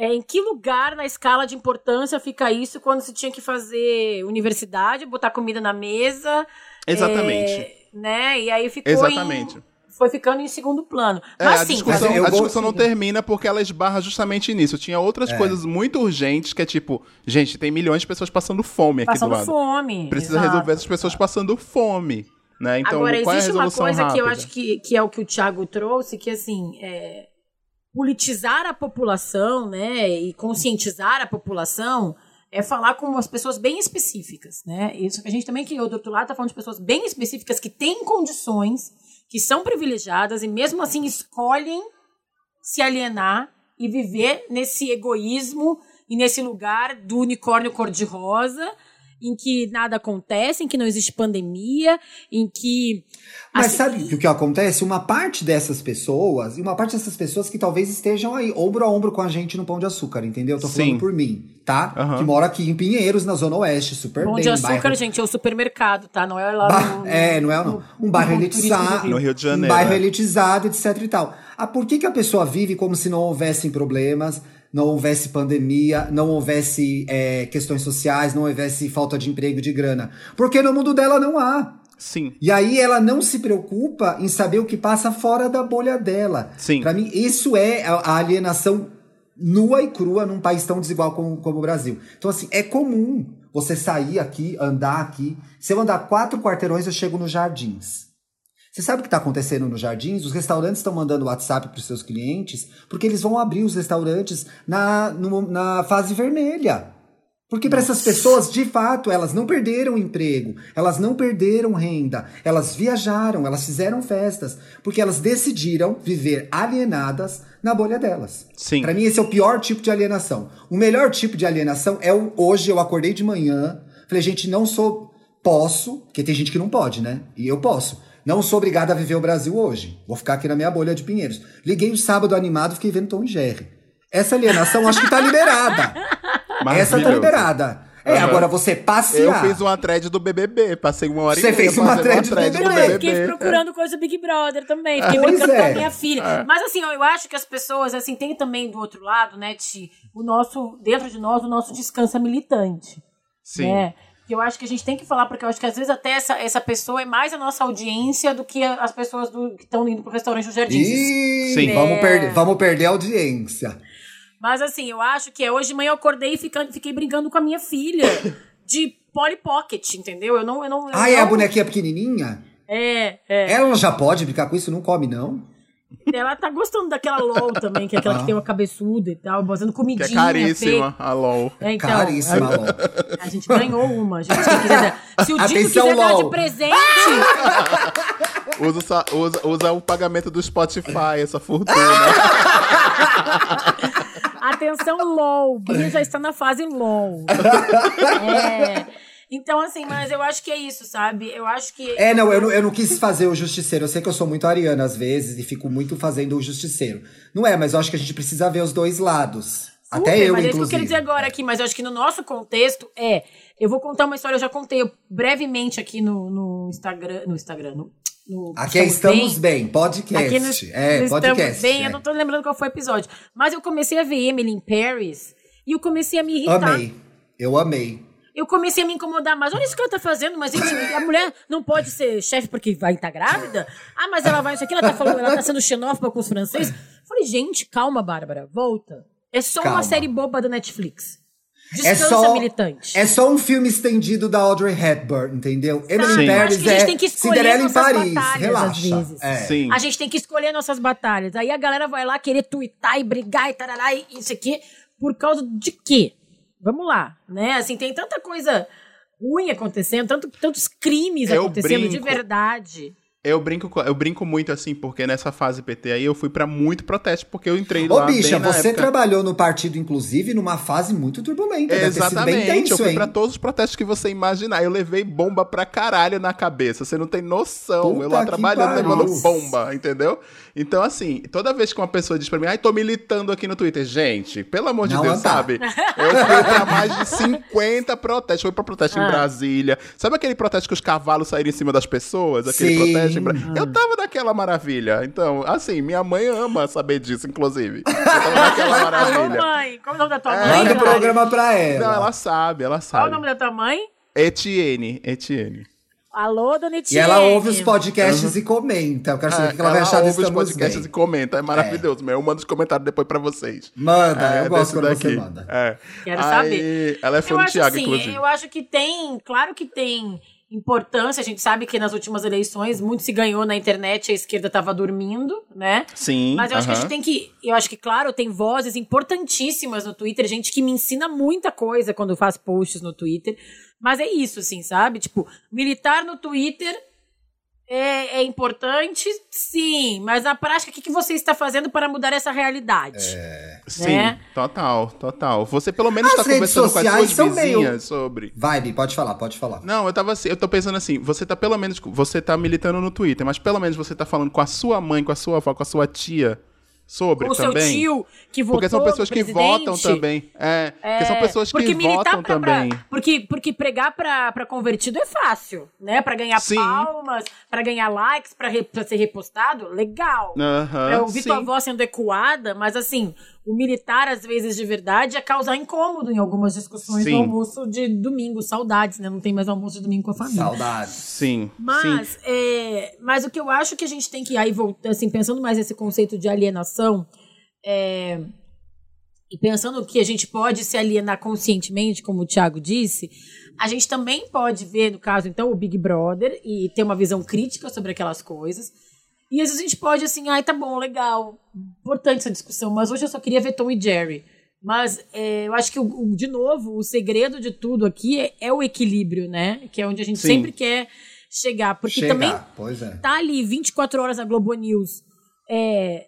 é, em que lugar na escala de importância fica isso quando se tinha que fazer universidade, botar comida na mesa? Exatamente. é, né? E aí ficou Exatamente. em- foi ficando em segundo plano. É, mas a sim, discussão, a discussão não termina porque ela esbarra justamente nisso. Tinha outras É. coisas muito urgentes que é tipo, gente, tem milhões de pessoas passando fome aqui passando do lado. fome. Precisa exato. resolver essas pessoas passando fome. Né? Então, Agora, qual é a existe uma resolução coisa que eu rápida? acho que, que é o que o Thiago trouxe, que assim, é, politizar a população, né, e conscientizar a população é falar com as pessoas bem específicas, né? Isso que a gente também que do outro lado tá falando de pessoas bem específicas que têm condições, que são privilegiadas e mesmo assim escolhem se alienar e viver nesse egoísmo e nesse lugar do unicórnio cor-de-rosa em que nada acontece, em que não existe pandemia, em que. Mas assim, sabe o que acontece? Uma parte dessas pessoas, e uma parte dessas pessoas que talvez estejam aí, ombro a ombro com a gente no Pão de Açúcar, entendeu? Eu tô Sim. falando por mim, tá? Aham. Que mora aqui em Pinheiros, na Zona Oeste, super Pão bem. de açúcar, bairro- gente, é o supermercado, tá? Não é lá Ba- no, é, não é não. Um bairro no elitizado. No Rio de Um Janeiro. bairro é. elitizado, etc e tal. Ah, por que, que a pessoa vive como se não houvessem problemas, não houvesse pandemia, não houvesse é, questões sociais, não houvesse falta de emprego de grana? Porque no mundo dela não há. Sim. E aí ela não se preocupa em saber o que passa fora da bolha dela. Sim. Pra mim, isso é a a alienação nua e crua num país tão desigual como, como o Brasil. Então, assim, é comum você sair aqui, andar aqui. Se eu andar quatro quarteirões, eu chego nos jardins. Você sabe o que está acontecendo nos jardins? Os restaurantes estão mandando WhatsApp para os seus clientes porque eles vão abrir os restaurantes na, no- na fase vermelha. Porque para essas pessoas, de fato, elas não perderam emprego, elas não perderam renda, elas viajaram, elas fizeram festas, porque elas decidiram viver alienadas na bolha delas. Sim. Para mim, esse é o pior tipo de alienação. O melhor tipo de alienação é o hoje eu acordei de manhã, falei, gente, não sou posso, porque tem gente que não pode, né? E eu posso. Não sou obrigado a viver o Brasil hoje. Vou ficar aqui na minha bolha de Pinheiros. Liguei o sábado animado, fiquei vendo Tom e Jerry. Essa alienação acho que tá liberada. Essa tá liberada. É, Aham. agora você Eu passear. fiz uma thread do BBB, passei uma hora Você e meia fez uma thread do thread BBB. Eu fiquei procurando coisa do Big Brother também. Fiquei Pois brincando é. com a minha filha. Mas assim, eu acho que as pessoas, assim, tem também do outro lado, né, Ti, o nosso, dentro de nós, o nosso descansa militante. Sim. Né? Que eu acho que a gente tem que falar, porque eu acho que às vezes até essa, essa pessoa é mais a nossa audiência do que a- as pessoas do- que estão indo pro restaurante do Jardim. Sim. Vamos, É. perder, vamos perder a audiência. Mas assim, eu acho que é, hoje de manhã eu acordei e fiquei brincando com a minha filha de Polly Pocket, entendeu? Eu não. Eu não eu Ah, é a não- bonequinha pequenininha? É, é. Ela já pode brincar com isso? Não come, não? Ela tá gostando daquela LOL também, que é aquela que tem uma cabeçuda e tal, botando Que comidinha. é caríssima, a LOL. É, então, Caríssima, a, LOL. a gente ganhou uma, gente. Quiser dar- Se o Dino Atenção, quiser dar de LOL. presente, Usa, usa, usa o pagamento do Spotify, essa fortuna. atenção, LOL. Bia já está na fase LOL. É. Então, assim, mas eu acho que é isso, sabe? Eu acho que. É, não eu, não, eu não quis fazer o justiceiro. Eu sei que eu sou muito ariana às vezes e fico muito fazendo o justiceiro. Não é, mas eu acho que a gente precisa ver os dois lados. Até Super, eu, mas é isso que eu inclusive. quero dizer agora aqui, mas eu acho que no nosso contexto é. Eu vou contar uma história, eu já contei brevemente aqui no, no Instagram. No Instagram, no. no Aqui é Estamos Bem, podcast. Aqui no, é, no podcast. Estamos Bem, é. eu não tô lembrando qual foi o episódio. Mas eu comecei a ver Emily in Paris e eu comecei a me irritar. Amei. Eu amei. Eu comecei a me incomodar, mas olha isso que ela tá fazendo, mas gente, a mulher não pode ser chefe porque vai estar grávida? Ah, mas ela vai isso aqui, ela tá falando, ela tá sendo xenófoba com os franceses. Falei, gente, calma, Bárbara, volta. É só Calma. uma série boba da Netflix. É Descansa, só, militante. é só um filme estendido da Audrey Hepburn, entendeu? Emily Eu Paris acho que a gente é tem que escolher Cinderela em nossas Paris. batalhas, às Relaxa. vezes. É. Sim. A gente tem que escolher nossas batalhas. Aí a galera vai lá querer tuitar e brigar e tarará e isso aqui. Por causa de quê? Vamos lá, né? Assim, tem tanta coisa ruim acontecendo, tanto, tantos crimes Eu acontecendo de brinco. verdade. Eu brinco, co- eu brinco muito assim, porque nessa fase PT aí eu fui pra muito protesto, porque eu entrei Ô, lá bicha, bem na você época... trabalhou no partido, inclusive, numa fase muito turbulenta. Deve ter sido Exatamente, bem tenso, eu fui hein? pra todos os protestos que você imaginar. Eu levei bomba pra caralho na cabeça. Você não tem noção. Puta eu lá trabalhando levando bomba, entendeu? Então, assim, toda vez que uma pessoa diz pra mim, ai, tô militando aqui no Twitter, gente, pelo amor de Não Deus, sabe? Eu fui pra mais de 50 protestos. Fui pra protesto Ah. em Brasília. Sabe aquele protesto que os cavalos saíram em cima das pessoas? Aquele Sim. protesto Eu tava naquela maravilha. Então, assim, minha mãe ama saber disso, inclusive. Eu tava naquela Alô, maravilha. mãe! Qual é o nome da tua É, mãe? Manda o programa pra ela. Não, ela sabe, ela Qual é sabe. o nome da tua mãe? Etienne, Etienne. Alô, dona E Etienne. ela ouve os podcasts e comenta. Eu quero saber o que ela vai achar ouve desse os Estamos podcasts Bem. e comenta, é maravilhoso, meu. Eu mando os comentários depois pra vocês. Manda, É, eu gosto quando você daqui. manda. É. Quero Aí, saber. Ela é fã eu do acho Thiago, assim, inclusive. eu acho que tem, claro que tem importância. A gente sabe que nas últimas eleições muito se ganhou na internet, a esquerda estava dormindo, né? Sim. Mas eu acho que a gente tem que. Eu acho que, claro, tem vozes importantíssimas no Twitter, gente que me ensina muita coisa quando faço posts no Twitter. Mas é isso, assim, sabe? Tipo, militar no Twitter é, é importante, sim. Mas na prática, o que, que você está fazendo para mudar essa realidade? Sim, né? total, total. Você pelo menos tá redes conversando com as sociais suas vizinhas meio- sobre. Vai, Bi, pode falar, pode falar. Não, eu tava assim, eu tô pensando assim, você tá pelo menos, você tá militando no Twitter, mas pelo menos você tá falando com a sua mãe, com a sua avó, com a sua tia sobre Ou seu também. tio que votou porque são pessoas que votam também. É, porque são pessoas que votam pra, pra- também. porque, porque pregar pra, pra convertido é fácil, né? Pra ganhar Sim. palmas, pra ganhar likes, pra, re- pra ser repostado, legal. Aham, pra ouvir tua sim. voz sendo ecoada, mas assim, o militar, às vezes, de verdade, é causar incômodo em algumas discussões Sim. do almoço de domingo, saudades, né? Não tem mais almoço de domingo com a família. Saudades. Sim, sim. Mas, é, mas o que eu acho que a gente tem que aí voltar, assim, pensando mais nesse conceito de alienação, é, e pensando que a gente pode se alienar conscientemente, como o Thiago disse, a gente também pode ver, no caso, então, o Big Brother e ter uma visão crítica sobre aquelas coisas. E às vezes a gente pode, assim, ai, tá bom, legal, importante essa discussão, mas hoje eu só queria ver Tom e Jerry. Mas é, eu acho que, o, o- de novo, o segredo de tudo aqui é, é o equilíbrio, né? Que é onde a gente Sim. sempre quer chegar. Porque Chega, também pois é. tá ali 24 horas na Globo News é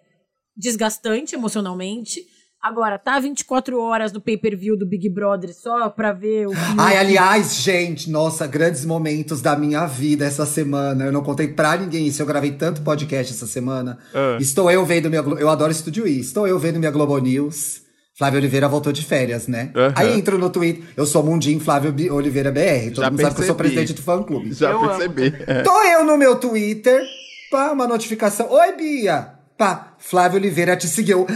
desgastante emocionalmente. Agora, tá 24 horas no pay-per-view do Big Brother só pra ver o filme. Ai, aliás, gente, nossa, grandes momentos da minha vida essa semana. Eu não contei pra ninguém isso. Eu gravei tanto podcast essa semana. Ah. Estou eu vendo minha. Eu adoro Estúdio I. Estou eu vendo minha Globo News. Flávio Oliveira voltou de férias, né? Aham. Aí entro no Twitter. Eu sou Mundim Flávio Oliveira BR. Todo Já mundo sabe que eu sou percebi. presidente do fã clube. Já Eu percebi. É. Tô eu no meu Twitter. Pá, uma notificação. Oi, Bia. Pá, Flávio Oliveira te seguiu.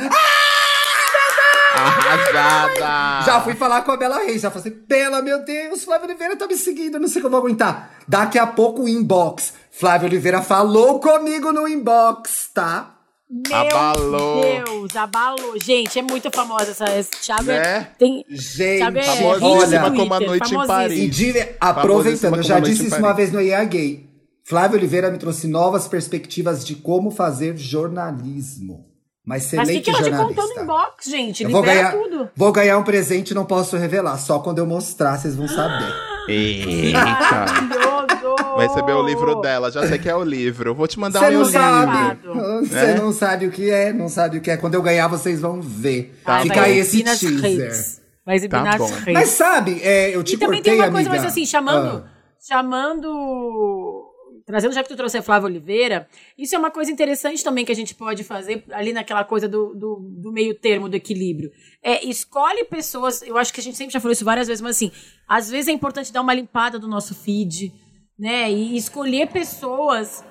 Arrasada! Já fui falar com a Bela Reis, já falei assim, Bela, meu Deus, Flávio Oliveira tá me seguindo, não sei como eu vou aguentar. Daqui a pouco o inbox. Flávio Oliveira falou comigo no inbox, tá? Meu Abalou. Deus, abalou. Gente, é muito famosa essa. Esse Thiago Né? é, tem. Gente, Thiago é famosíssima como a noite em. Paris. E de- aproveitando, eu já disse isso uma vez no EA Gay. Flávio Oliveira me trouxe novas perspectivas de como fazer jornalismo. Mas o excelente que, que ela te jornalista. contou no inbox, gente? Eu vou Libera ganhar, tudo. vou ganhar um presente, não posso revelar. Só quando eu mostrar, vocês vão saber. Eita! Maravilhoso. Vai receber o livro dela, já sei que é o livro. Vou te mandar o meu não livro. Você Né? não sabe o que é, não sabe o que é. Quando eu ganhar, vocês vão ver. Ai, Fica vai aí esse nas teaser. redes. Vai exibir Tá nas bom. redes. Mas sabe, é, eu te E também cortei, tem uma coisa, amiga. mas assim, chamando. Ah. Chamando. Trazendo, já que tu trouxe a Flávia Oliveira, isso é uma coisa interessante também que a gente pode fazer ali naquela coisa do, do, do meio termo, do equilíbrio. É, escolhe pessoas, eu acho que a gente sempre já falou isso várias vezes, mas assim, às vezes é importante dar uma limpada do nosso feed, né? E escolher pessoas.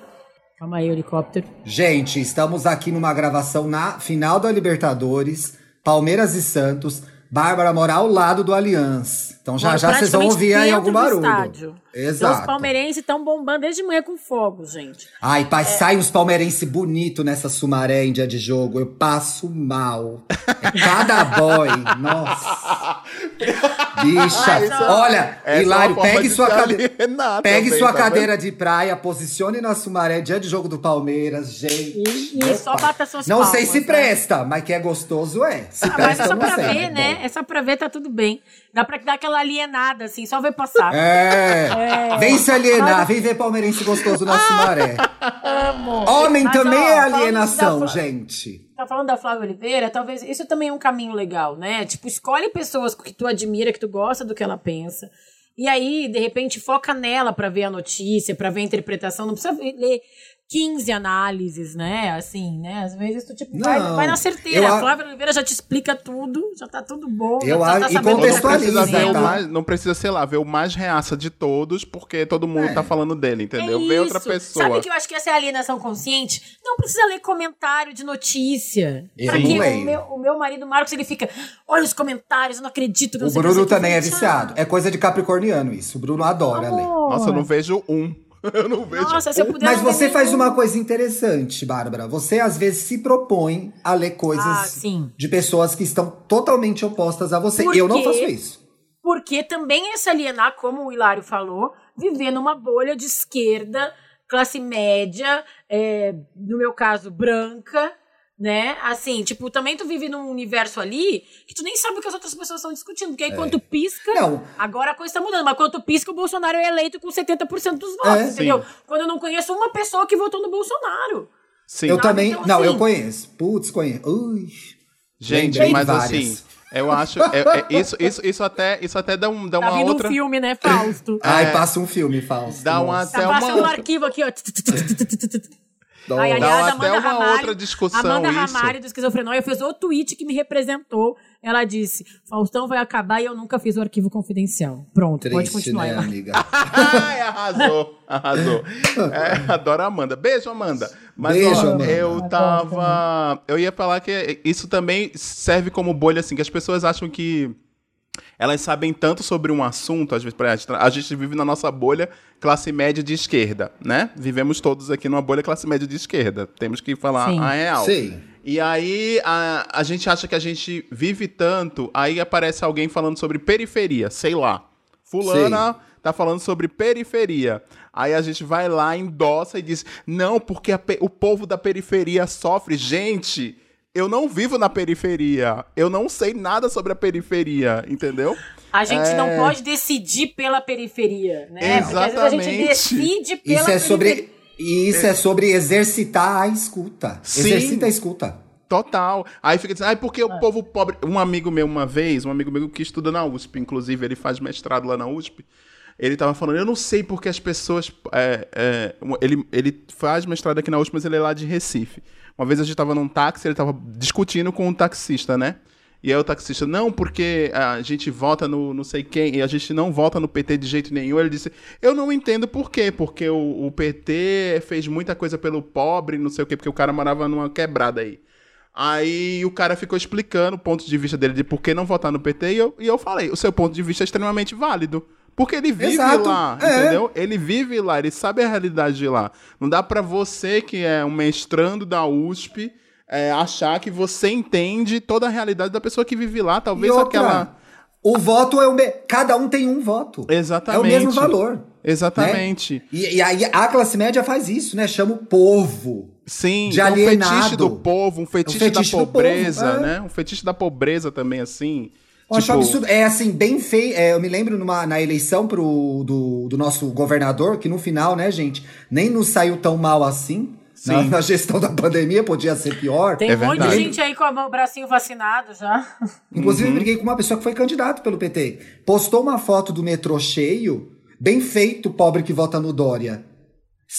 Calma aí, helicóptero. Gente, estamos aqui numa gravação na final da Libertadores, Palmeiras e Santos. Bárbara mora ao lado do Allianz. Então já já vocês vão ouvir aí algum barulho. estádio. Então, os Exato. palmeirenses estão bombando desde manhã com fogo, gente. Ai, pai, É. sai uns palmeirense bonito nessa Sumaré em dia de jogo. Eu passo mal. É cada boy. Nossa. Bicha. É- Olha, essa é Hilário, forma pegue sua alienar Pegue também, sua tá cadeira de praia, posicione na Sumaré, dia de jogo do Palmeiras, gente. E, e Meu só bata suas Não sei palmas, se né? presta, mas que é gostoso é. Se Ah, mas presta, é só pra sei. ver, É né? É só pra ver, tá tudo bem. Dá pra dar aquela alienada, assim, só ver passar. É. Vem se alienar, vem ver palmeirense gostoso na Sumaré. Amo. Homem Mas, também ó, é alienação, da- gente. Tá falando da Flávia Oliveira, talvez isso também é um caminho legal, né? Tipo, escolhe pessoas que tu admira, que tu gosta do que ela pensa. E aí, de repente, foca nela pra ver a notícia, pra ver a interpretação. Não precisa ler 15 análises, né? Assim, né? Às vezes tu, tipo, vai, vai na certeira. eu a- Flávia Oliveira já te explica tudo, já tá tudo bom. Eu já tá e tá Não precisa, Contextualiza, ver o tá? mais, não precisa, sei lá, ver o mais reaça de todos, porque todo mundo É. tá falando dele, entendeu? É Vê outra pessoa. Sabe que eu acho que essa é a alienação consciente? Não precisa ler comentário de notícia. Eu Pra. O meu, o meu marido Marcos, ele fica, olha os comentários, eu não acredito. que não O Bruno sei o que." também é viciado. É coisa de capricorniano isso. O Bruno adora ler. amor. Nossa, eu não vejo um. Eu não vejo Nossa, se eu puder Mas você faz nenhum. uma coisa interessante, Bárbara. Você às vezes se propõe a ler coisas Ah, sim. de pessoas que estão totalmente opostas a você. Por Eu não faço isso. Porque também é se alienar, como o Hilário falou, viver numa bolha de esquerda, classe média, é, no meu caso, branca, né? Assim, tipo, também tu vive num universo ali que tu nem sabe o que as outras pessoas estão discutindo. Porque aí quando tu pisca, Não. agora a coisa tá mudando. Mas quando pisca, o Bolsonaro é eleito com 70% dos votos, É. entendeu? Sim. Quando eu não conheço uma pessoa que votou no Bolsonaro. Sim. Eu Sabe? também. Então, não, assim- eu conheço. Putz, conheço. Ui. Gente, Lembrei mas várias. assim, eu acho. é- é- isso, isso, isso, até, isso até dá, um, dá Tá uma vindo outra. um filme, né, Fausto? Ai, passa um filme, Fausto. Dá uma- Nossa. Tá Até passando um outra- arquivo aqui, ó. Nossa. Ai, Dá aliás, até Amanda uma Ramalho, outra discussão Amanda isso. Ramalho do Esquizofrenóia fez o tweet que me representou. Ela disse: Faustão vai acabar e eu nunca fiz o arquivo confidencial. Pronto, pode Triste, continuar. né, Ela. amiga? Ai, arrasou, arrasou. É, adoro a Amanda. Beijo, Amanda. Mas Beijo, ó, Amanda. eu tava. Eu ia falar que isso também serve como bolha, assim, que as pessoas acham que elas sabem tanto sobre um assunto, às vezes, a gente vive na nossa bolha classe média de esquerda, né? Vivemos todos aqui numa bolha classe média de esquerda. Temos que falar Sim. a real. Sim. E aí a, a gente acha que a gente vive tanto, aí aparece alguém falando sobre periferia, sei lá. Fulana tá falando sobre periferia. Aí a gente vai lá, endossa e diz: não, porque o povo da periferia sofre. Gente, eu não vivo na periferia. Eu não sei nada sobre a periferia, entendeu? A gente não É. pode decidir pela periferia, né? Porque às vezes a gente Exatamente. decide pela Isso é sobre. periferia. Isso é sobre exercitar a escuta. Sim. Exercita a escuta. Total. Aí fica dizendo, ai, porque o povo pobre. Um amigo meu, uma vez, um amigo meu que estuda na USP, inclusive, ele faz mestrado lá na USP. Ele tava falando, eu não sei porque as pessoas. é, é, ele, ele faz mestrado aqui na USP, mas ele é lá de Recife. Uma vez a gente tava num táxi, ele tava discutindo com um taxista, né? E aí o taxista, não, porque a gente vota no não sei quem, e a gente não vota no PT de jeito nenhum. Ele disse, eu não entendo por quê, porque o, o PT fez muita coisa pelo pobre, não sei o quê, porque o cara morava numa quebrada aí. Aí o cara ficou explicando o ponto de vista dele de por que não votar no PT, e eu, e eu falei, o seu ponto de vista é extremamente válido. Porque ele vive Exato, lá, é. entendeu? Ele vive lá, ele sabe a realidade de lá. Não dá pra você, que é um mestrando da USP, é, achar que você entende toda a realidade da pessoa que vive lá. Talvez outra, aquela. O voto é o me... Cada um tem um voto. Exatamente. É o mesmo valor. Exatamente. né? E, e aí a classe média faz isso, né? Chama o povo. Sim, De é um alienado. fetiche do povo, um fetiche, fetiche da do povo, pobreza, é. né? Um fetiche da pobreza também, assim. Eu acho Tipo, absurdo. É assim, bem feio. é, eu me lembro numa, na eleição pro, do, do nosso governador, que no final, né, gente, nem nos saiu tão mal assim. Na, na gestão da pandemia, podia ser pior. Tem É um monte de gente aí com o bracinho vacinado já. Inclusive, Uhum. eu briguei com uma pessoa que foi candidato pelo PT. Postou uma foto do metrô cheio, bem feito, pobre que vota no Dória.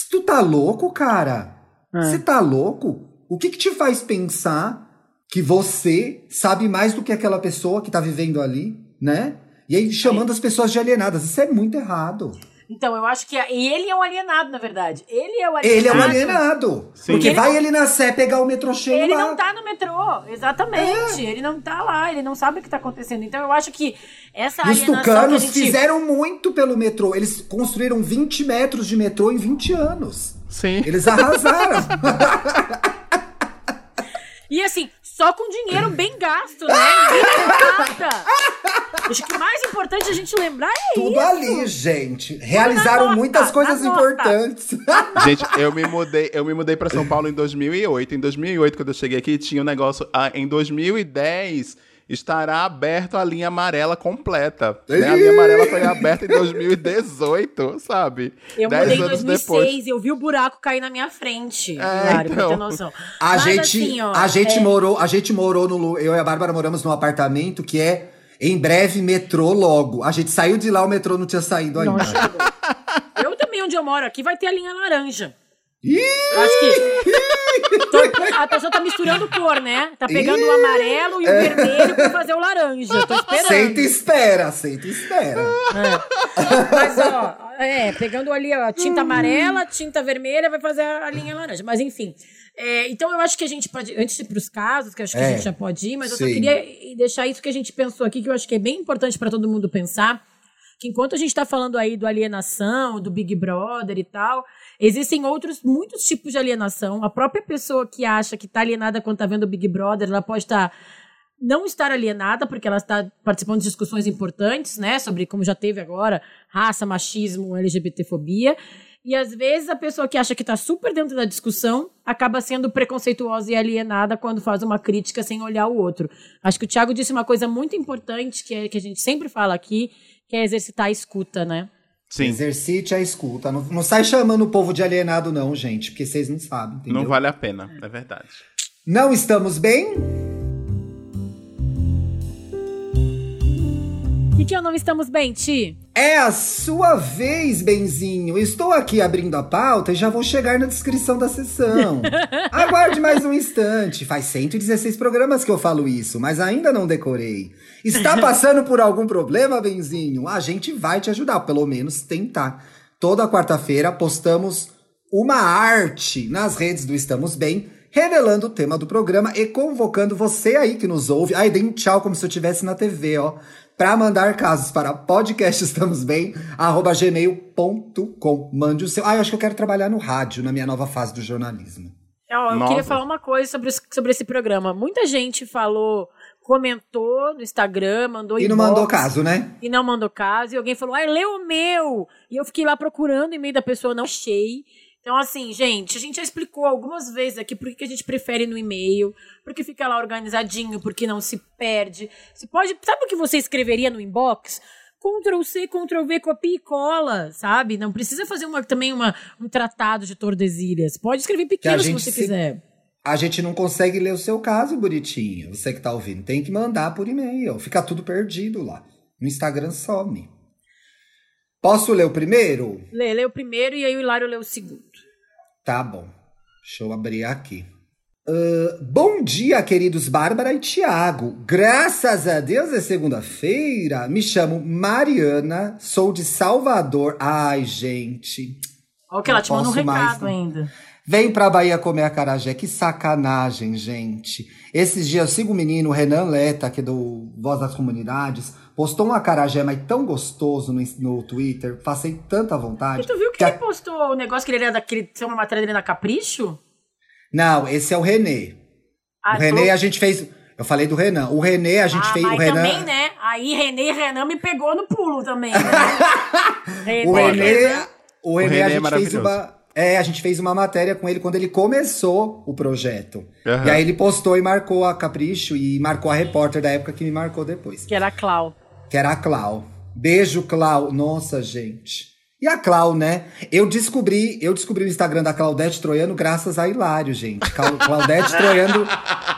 Tu tá louco, cara? É. Você tá louco? O que que te faz pensar que você sabe mais do que aquela pessoa que tá vivendo ali, né? E aí chamando as pessoas de alienadas. Isso é muito errado. Então, eu acho que. a- E ele é um alienado, na verdade. Ele é o alienado. Ele é um alienado. Sim. Porque Ele vai não- ele na Sé pegar o metrô cheio Ele lá. não tá no metrô, exatamente. Ele não tá lá, ele não sabe o que tá acontecendo. Então eu acho que essa E os tucanos gente... fizeram muito pelo metrô. Eles construíram 20 metros de metrô em 20 anos. Sim. Eles arrasaram. E assim, só com dinheiro bem gasto, né? Gasta. Acho que o mais importante a gente lembrar é Tudo isso. ali, gente. Realizaram nota, muitas coisas importantes. Gente, eu me mudei, eu me mudei para São Paulo em 2008. Em 2008, quando eu cheguei aqui, tinha um negócio. ah, em 2010 estará aberto a linha amarela completa. né? A linha amarela foi aberta em 2018, sabe? Eu Dez mudei em anos 2006, eu vi o buraco cair na minha frente, É, Mário, pra então. ter noção. A Mas, gente, assim, ó, a gente é, morou, a gente morou no, eu e a Bárbara moramos num apartamento que é em breve metrô logo. A gente saiu de lá, o metrô não tinha saído ainda. Eu também, onde eu moro aqui, vai ter a linha laranja. Eu acho que. Tô- a pessoa tá misturando cor, né? Tá pegando o amarelo e o vermelho pra fazer o laranja. Tô esperando. Senta e espera, senta e espera. Mas, ó, é, pegando ali a tinta amarela, tinta vermelha, vai fazer a linha laranja. Mas, enfim. É, então, eu acho que a gente pode, antes de ir pros casos, que eu acho que a É, gente já pode ir, mas eu só sim. queria deixar isso que a gente pensou aqui, que eu acho que é bem importante para todo mundo pensar. Que enquanto a gente tá falando aí do alienação, do Big Brother e tal, existem outros, muitos tipos de alienação. A própria pessoa que acha que tá alienada quando tá vendo o Big Brother, ela pode estar não estar alienada, porque ela está participando de discussões importantes, né, sobre como já teve agora, raça, machismo, LGBTfobia. E às vezes a pessoa que acha que está super dentro da discussão acaba sendo preconceituosa e alienada quando faz uma crítica sem olhar o outro. Acho que o Thiago disse uma coisa muito importante que, é, que a gente sempre fala aqui, que é exercitar a escuta, né? Sim. Exercite a escuta. Não, não sai chamando o povo de alienado, não, gente, porque vocês não sabem, entendeu? Não vale a pena, é verdade. Não estamos bem? O que, que é o Não Estamos Bem, Ti? É a sua vez, Benzinho. Estou aqui abrindo a pauta e já vou chegar na descrição da sessão. Aguarde mais um instante. Faz 116 programas que eu falo isso, mas ainda não decorei. Está passando por algum problema, Benzinho? A gente vai te ajudar, pelo menos tentar. Toda quarta-feira postamos uma arte nas redes do Estamos Bem, revelando o tema do programa e convocando você aí que nos ouve. Aí dei um tchau como se eu estivesse na TV, ó para mandar casos para podcastestamosbem@gmail.com. Mande o seu. Ah, eu acho que eu quero trabalhar no rádio na minha nova fase do jornalismo. Eu Nova. queria falar uma coisa sobre, esse- sobre esse programa. Muita gente falou, comentou no Instagram, mandou E não inbox, mandou caso, né? E não mandou caso. E alguém falou, ai, lê o meu. E eu fiquei lá procurando o e-mail da pessoa, não achei. Então, assim, gente, a gente já explicou algumas vezes aqui por que a gente prefere no e-mail, porque fica lá organizadinho, porque não se perde. Você pode. Sabe o que você escreveria no inbox? Ctrl C, Ctrl V, copia e cola, sabe? Não precisa fazer uma, também uma, um tratado de Tordesilhas. Pode escrever pequeno se você se- quiser. A gente não consegue ler o seu caso, bonitinho. Você que tá ouvindo, tem que mandar por e-mail. Fica tudo perdido lá. No Instagram some. Posso ler o primeiro? Lê, lê o primeiro e aí o Hilário lê o segundo. Tá bom. Deixa eu abrir aqui. Ah, bom dia, queridos Bárbara e Tiago. Graças a Deus é segunda-feira. Me chamo Mariana, sou de Salvador. Ai, gente. Olha que ela te manda um mais, recado né? ainda. Vem pra Bahia comer acarajé. Que sacanagem, gente. Esses dias eu sigo o menino, Renan Leta, aqui do Voz das Comunidades, postou um acarajé, mas tão gostoso no, no Twitter. Passei tanta vontade. E tu viu que, que a- ele postou o negócio que ele era daquele. Tem uma matéria dele na Capricho? Não, esse é o Renê. Ah, o Renê tô- a gente fez. Eu falei do Renan. O Renê a gente ah, fez. mas O Renan. também, né? Aí Renê e Renan me pegou no pulo também, né? O Renê, o Renê, Renê a é gente fez maravilhoso. uma. É, a gente fez uma matéria com ele quando ele começou o projeto. Aham. E aí ele postou e marcou a Capricho e marcou a repórter da época que me marcou depois. Que era a Clau. Que era a Clau. Beijo, Clau. Nossa, gente. E a Clau, né? Eu descobri, eu descobri o Instagram da Claudete Troiano graças a Hilário, gente. Clau- Claudete Troiano,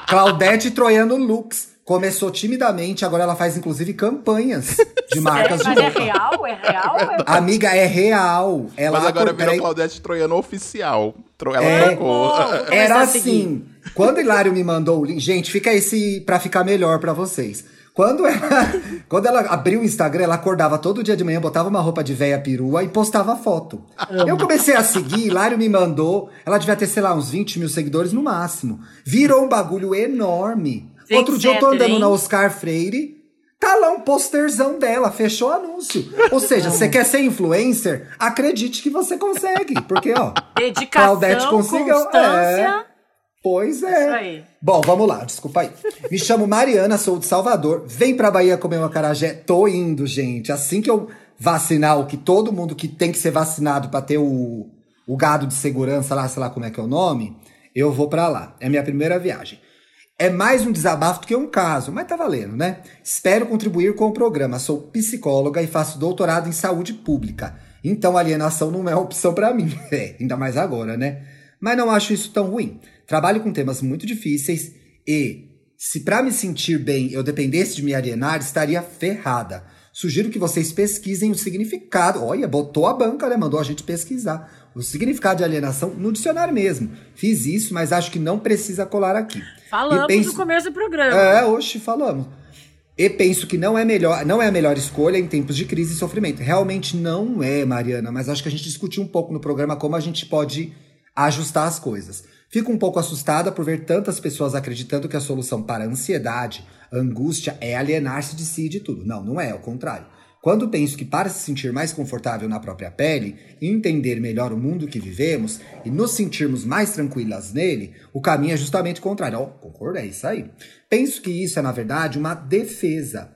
Claudete Troiano Lux. Começou timidamente, agora ela faz inclusive campanhas de marcas é, de mas é roupa. real? É real? É... Amiga, é real. Ela Mas agora virou. Claudete Troiano oficial. Ela É. trocou. Era assim. Quando o Hilário me mandou o link, gente, fica esse pra ficar melhor pra vocês. Quando ela, quando ela abriu o Instagram, ela acordava todo dia de manhã, botava uma roupa de véia perua e postava foto. Eu comecei a seguir, Hilário me mandou. Ela devia ter, sei lá, uns 20 mil seguidores no máximo. Virou um bagulho enorme. Outro dia eu tô andando hein? na Oscar Freire. Tá lá um posterzão dela, fechou o anúncio. Ou seja, você quer ser influencer? Acredite que você consegue. Porque, ó, Dedicação, Claudete conseguiu, constância. Pois Isso é. aí. Bom, vamos lá, desculpa aí. Me chamo Mariana, sou de Salvador. Vem pra Bahia comer um acarajé. Tô indo, gente. Assim que eu vacinar o que todo mundo que tem que ser vacinado pra ter o, o gado de segurança lá, sei lá como é que é o nome, eu vou pra lá. É minha primeira viagem. É mais um desabafo do que um caso, mas tá valendo, né? Espero contribuir com o programa. Sou psicóloga e faço doutorado em saúde pública. Então alienação não é opção pra mim. É, ainda mais agora, né? Mas não acho isso tão ruim. Trabalho com temas muito difíceis e, se pra me sentir bem eu dependesse de me alienar, estaria ferrada. Sugiro que vocês pesquisem o significado. Olha, botou a banca, né? Mandou a gente pesquisar. O significado de alienação no dicionário mesmo. Fiz isso, mas acho que não precisa colar aqui. Falamos penso- no começo do programa. É, hoje falamos. E penso que não é melhor, não é a melhor escolha em tempos de crise e sofrimento. Realmente não é, Mariana, mas acho que a gente discutiu um pouco no programa como a gente pode ajustar as coisas. Fico um pouco assustada por ver tantas pessoas acreditando que a solução para a ansiedade, angústia é alienar-se de si e de tudo. Não, não é, ao contrário. Quando penso que para se sentir mais confortável na própria pele, entender melhor o mundo que vivemos e nos sentirmos mais tranquilas nele, o caminho é justamente o contrário. Ó, oh, concordo, é isso aí. Penso que isso é, na verdade, uma defesa.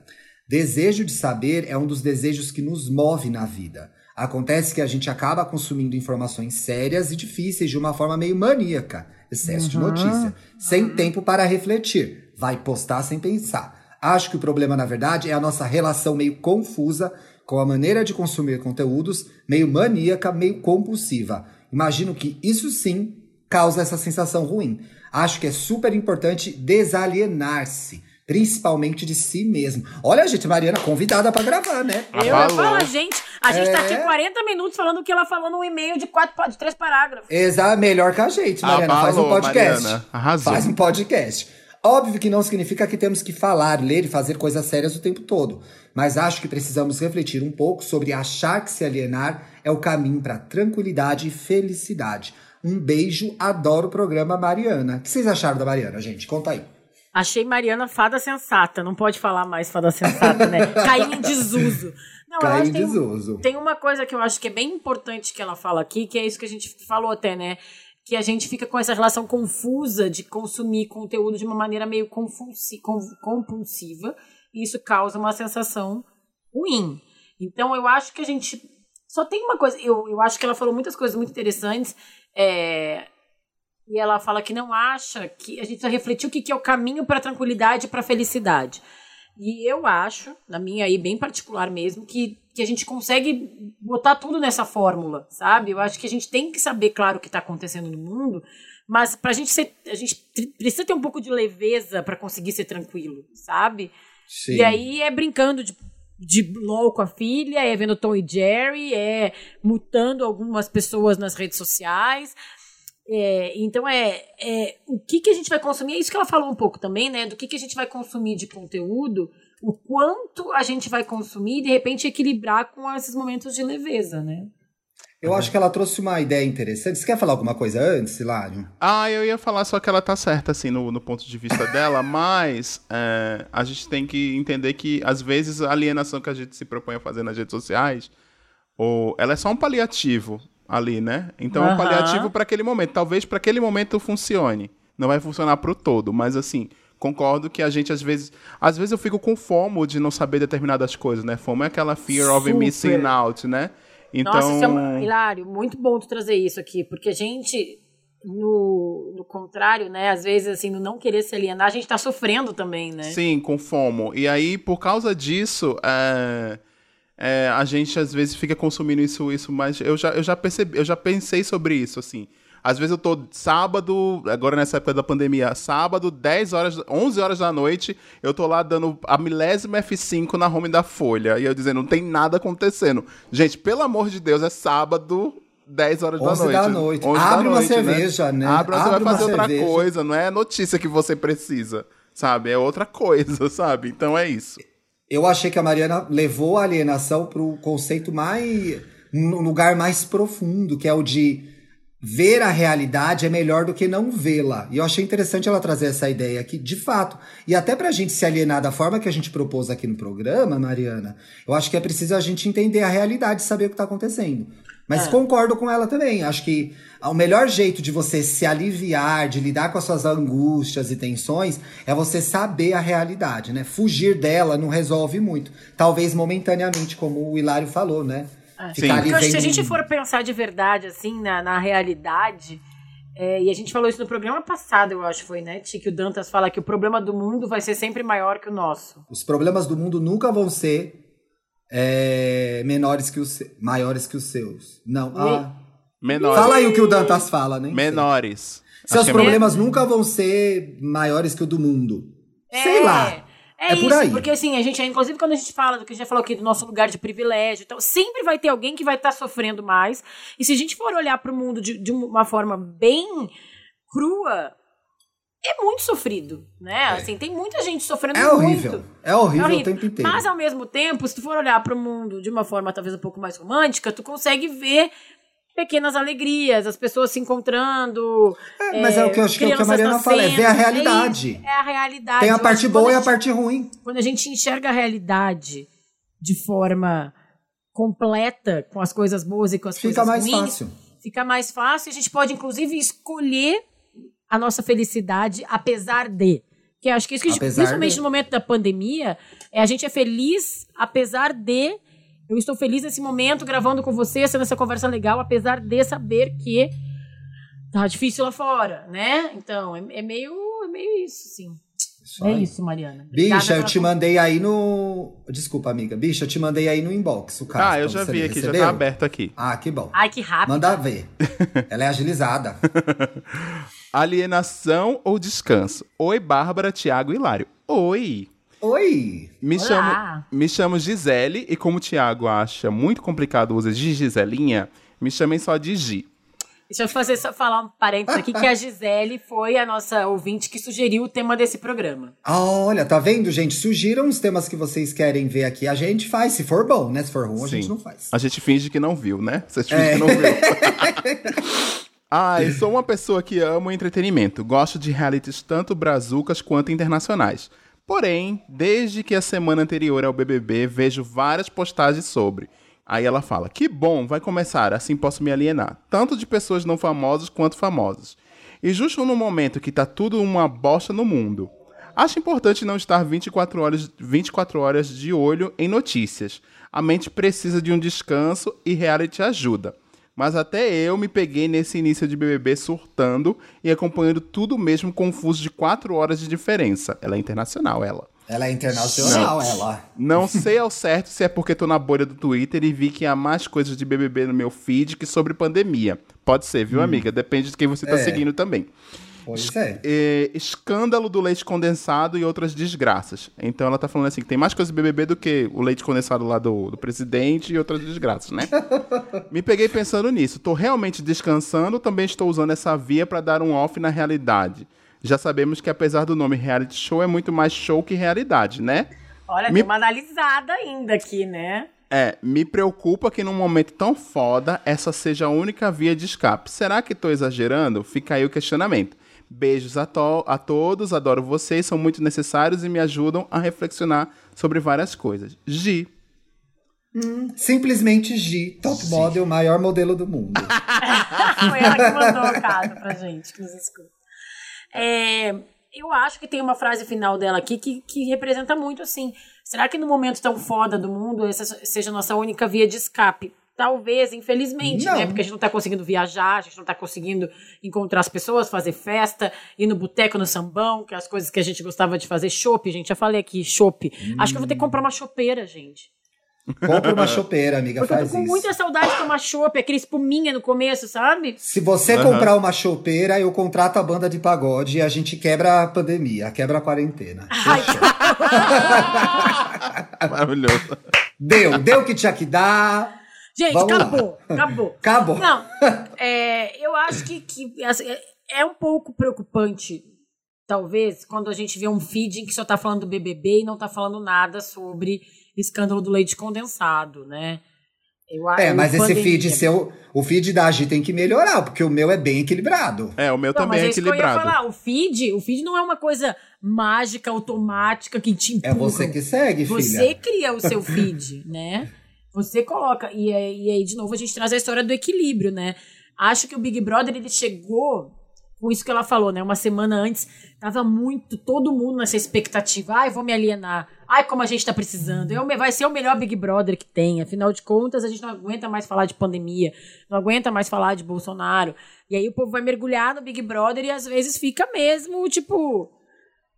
Desejo de saber é um dos desejos que nos move na vida. Acontece que a gente acaba consumindo informações sérias e difíceis de uma forma meio maníaca, excesso de notícia, sem tempo para refletir. Vai postar sem pensar. Acho que o problema, na verdade, é a nossa relação meio confusa com a maneira de consumir conteúdos, meio maníaca, meio compulsiva. Imagino que isso sim causa essa sensação ruim. Acho que é super importante desalienar-se, principalmente de si mesmo. Olha, a gente, Mariana, convidada para gravar, né? Eu ia falar, gente, a gente é... tá aqui 40 minutos falando o que ela falou num e-mail de, quatro, de três parágrafos. Exato, melhor que a gente, Mariana. Abalou, faz um podcast. Mariana. Arrasou. Faz um podcast. Óbvio que não significa que temos que falar, ler e fazer coisas sérias o tempo todo, mas acho que precisamos refletir um pouco sobre achar que se alienar é o caminho para tranquilidade e felicidade. Um beijo, adoro o programa Mariana. O que vocês acharam da Mariana, gente? Conta aí. Achei Mariana fada sensata. Não pode falar mais fada sensata, né? Caiu em desuso. Não, Caiu em desuso. Tem, tem uma coisa que eu acho que é bem importante que ela fala aqui, que é isso que a gente falou até, né? que a gente fica com essa relação confusa de consumir conteúdo de uma maneira meio compulsiva, e isso causa uma sensação ruim. Então, eu acho que a gente. Só tem uma coisa. Eu, eu acho que ela falou muitas coisas muito interessantes. É, e ela fala que não acha que a gente precisa refletir o que, que é o caminho para a tranquilidade e para a felicidade. E eu acho, na minha aí bem particular mesmo, que, que a gente consegue botar tudo nessa fórmula, sabe? Eu acho que a gente tem que saber, claro, o que está acontecendo no mundo, mas pra gente ser. A gente precisa ter um pouco de leveza para conseguir ser tranquilo, sabe? Sim. E aí é brincando de, de LOL com a filha, é vendo Tom e Jerry, é mutando algumas pessoas nas redes sociais. É, então é, é o que, que a gente vai consumir, é isso que ela falou um pouco também, né? Do que, que a gente vai consumir de conteúdo, o quanto a gente vai consumir e de repente equilibrar com esses momentos de leveza, né? Eu acho que ela trouxe uma ideia interessante. Você quer falar alguma coisa antes, Hilário? Ah, eu ia falar só que ela tá certa, assim, no, no ponto de vista dela, mas é, a gente tem que entender que, às vezes, a alienação que a gente se propõe a fazer nas redes sociais, ou, ela é só um paliativo ali, né? Então uhum. é um paliativo para aquele momento. Talvez para aquele momento funcione. Não vai funcionar para o todo, mas assim, concordo que a gente às vezes, às vezes eu fico com fomo de não saber determinadas coisas, né? Fomo é aquela fear Super. of missing out, né? Então, Nossa, isso é um, Hilário, muito bom tu trazer isso aqui, porque a gente no, no contrário, né? Às vezes, assim, no não querer se alienar, a gente tá sofrendo também, né? Sim, com fomo. E aí, por causa disso, é, é, a gente às vezes fica consumindo isso, isso, mas eu já, eu já percebi, eu já pensei sobre isso, assim. Às vezes eu tô sábado, agora nessa época da pandemia, sábado, 10 horas, 11 horas da noite, eu tô lá dando a milésima F5 na home da Folha. E eu dizendo, não tem nada acontecendo. Gente, pelo amor de Deus, é sábado, 10 horas da noite. da noite. Abre da noite, uma né? cerveja, né? né? Abre, Abre você vai fazer outra cerveja. coisa, não é notícia que você precisa, sabe? É outra coisa, sabe? Então é isso. Eu achei que a Mariana levou a alienação para o conceito mais. no lugar mais profundo, que é o de ver a realidade é melhor do que não vê-la. E eu achei interessante ela trazer essa ideia aqui, de fato. E até para a gente se alienar da forma que a gente propôs aqui no programa, Mariana, eu acho que é preciso a gente entender a realidade, saber o que está acontecendo. Mas é. concordo com ela também. Acho que o melhor jeito de você se aliviar, de lidar com as suas angústias e tensões, é você saber a realidade, né? Fugir dela não resolve muito. Talvez momentaneamente, como o Hilário falou, né? É. Porque vendo... se a gente for pensar de verdade, assim, na, na realidade. É, e a gente falou isso no programa passado, eu acho, foi, né, Que o Dantas fala que o problema do mundo vai ser sempre maior que o nosso. Os problemas do mundo nunca vão ser é, menores que os maiores que os seus. Não. Ah, menores. Fala aí o que o Dantas fala, né? Menores. Seus é problemas é... nunca vão ser maiores que o do mundo. É, Sei lá. É, é isso, por aí. porque assim, a gente, inclusive quando a gente fala do que a gente já falou aqui do nosso lugar de privilégio, então, sempre vai ter alguém que vai estar tá sofrendo mais. E se a gente for olhar para o mundo de, de uma forma bem crua, é muito sofrido, né? É. Assim, tem muita gente sofrendo é horrível. muito. É horrível, é horrível o tempo inteiro. Mas ao mesmo tempo, se tu for olhar para o mundo de uma forma talvez um pouco mais romântica, tu consegue ver pequenas alegrias, as pessoas se encontrando. É, mas é, é, o que eu acho que, é o que a Mariana fala, é ver a realidade. É, é a realidade. Tem a parte boa a gente, e a parte ruim. Quando a gente enxerga a realidade de forma completa com as coisas boas e com as Fica coisas mais ruins, fácil. fica mais fácil. A gente pode, inclusive, escolher a nossa felicidade apesar de. Que acho que isso que, a gente- Apesar principalmente de. no momento da pandemia, é a gente é feliz apesar de. Eu estou feliz nesse momento gravando com você, sendo essa conversa legal, apesar de saber que tá difícil lá fora, né? Então, é, é meio, é meio isso, sim. Isso É aí. isso, Mariana. Obrigada Bicha, eu te mandei aí no. Desculpa, amiga. Bicha, eu te mandei aí no inbox o caso. Ah, eu então já vi aqui, já recebeu? tá aberto aqui. Ah, que bom. Ai, que rápido. Manda ver. Ela é agilizada. Alienação ou descanso? Oi, Bárbara, Thiago e Hilário. Oi! Oi! Me Olá. chamo, me chamo Gisele e como o Thiago acha muito complicado o uso de Giselinha, me chamem só de Gi. Deixa eu fazer só falar um parênteses aqui, que a Gisele foi a nossa ouvinte que sugeriu o tema desse programa. Ah, Olha, tá vendo, gente? Sugiram os temas que vocês querem ver aqui. A gente faz, se for bom, né? Se for ruim, a gente Sim. não faz. A gente finge que não viu, né? Vocês É. fingem que não viu. Ai, sou uma pessoa que ama entretenimento. Gosto de realities tanto brazucas quanto internacionais. Porém, desde que a semana anterior ao BBB, vejo várias postagens sobre. Aí ela fala: Que bom, vai começar, assim posso me alienar. Tanto de pessoas não famosas quanto famosas. E justo no momento que tá tudo uma bosta no mundo. Acho importante não estar 24 horas, 24 horas de olho em notícias. A mente precisa de um descanso e reality ajuda. Mas até eu me peguei nesse início de BBB surtando e acompanhando tudo mesmo confuso de 4 horas de diferença. Ela é internacional, ela. Ela é internacional, ela. Não sei ao certo se é porque tô na bolha do Twitter e vi que há mais coisas de BBB no meu feed que sobre pandemia. Pode ser, viu, amiga? Depende de quem você tá É. seguindo também. Pois é. É, escândalo do leite condensado e outras desgraças. Então ela tá falando assim que tem mais coisa de BBB do que o leite condensado lá do, do presidente e outras desgraças, né? Me peguei pensando nisso. Tô realmente descansando, também estou usando essa via pra dar um off na realidade. Já sabemos que apesar do nome reality show é muito mais show que realidade, né? Olha, Me- tem uma analisada ainda aqui, né? É, me preocupa que num momento tão foda essa seja a única via de escape. Será que tô exagerando? Fica aí o questionamento. Beijos a, to- a todos, adoro vocês, são muito necessários e me ajudam a reflexionar sobre várias coisas. Gi. Simplesmente G, top model, maior modelo do mundo. Foi ela que mandou o caso pra gente, que nos escuta. É, eu acho que tem uma frase final dela aqui que, que representa muito assim. Será que no momento tão foda do mundo essa seja a nossa única via de escape? Talvez, infelizmente, Não. né? Porque a gente não tá conseguindo viajar, a gente não tá conseguindo encontrar as pessoas, fazer festa, ir no boteco, no sambão, que é as coisas que a gente gostava de fazer. Chopp, gente, já falei aqui, chopp. Acho que eu vou ter que comprar uma chopeira, gente. Compra uma chopeira, amiga, Porque eu faz tô com isso. muita saudade de tomar chopp, aquele espuminha no começo, sabe? Se você Aham. comprar uma chopeira, eu contrato a banda de pagode e a gente quebra a pandemia, quebra a quarentena. Ai, Maravilhoso. Deu, deu o que tinha que dar. Gente, Vamos lá. acabou, acabou. Acabou. Não, é, eu acho que, que assim, é, é um pouco preocupante, talvez, quando a gente vê um feed em que só tá falando do BBB e não tá falando nada sobre escândalo do leite condensado, né? Eu, É, mas esse feed seu, o feed da Agi tem que melhorar, porque o meu é bem equilibrado. É, o meu Não, também mas é é equilibrado. falar. O feed, o feed não é uma coisa mágica, automática que te empurra. É você que segue, Você filha. cria o seu feed, né? Você coloca. E, aí- e aí, de novo, a gente traz a história do equilíbrio, né? Acho que o Big Brother, ele chegou com isso que ela falou, né? Uma semana antes, tava muito, todo mundo nessa expectativa. Ai, vou me alienar. Ai, como a gente tá precisando. É me- vai ser o melhor Big Brother que tem. Afinal de contas, a gente não aguenta mais falar de pandemia. Não aguenta mais falar de Bolsonaro. E aí o povo vai mergulhar no Big Brother e às vezes fica mesmo, tipo,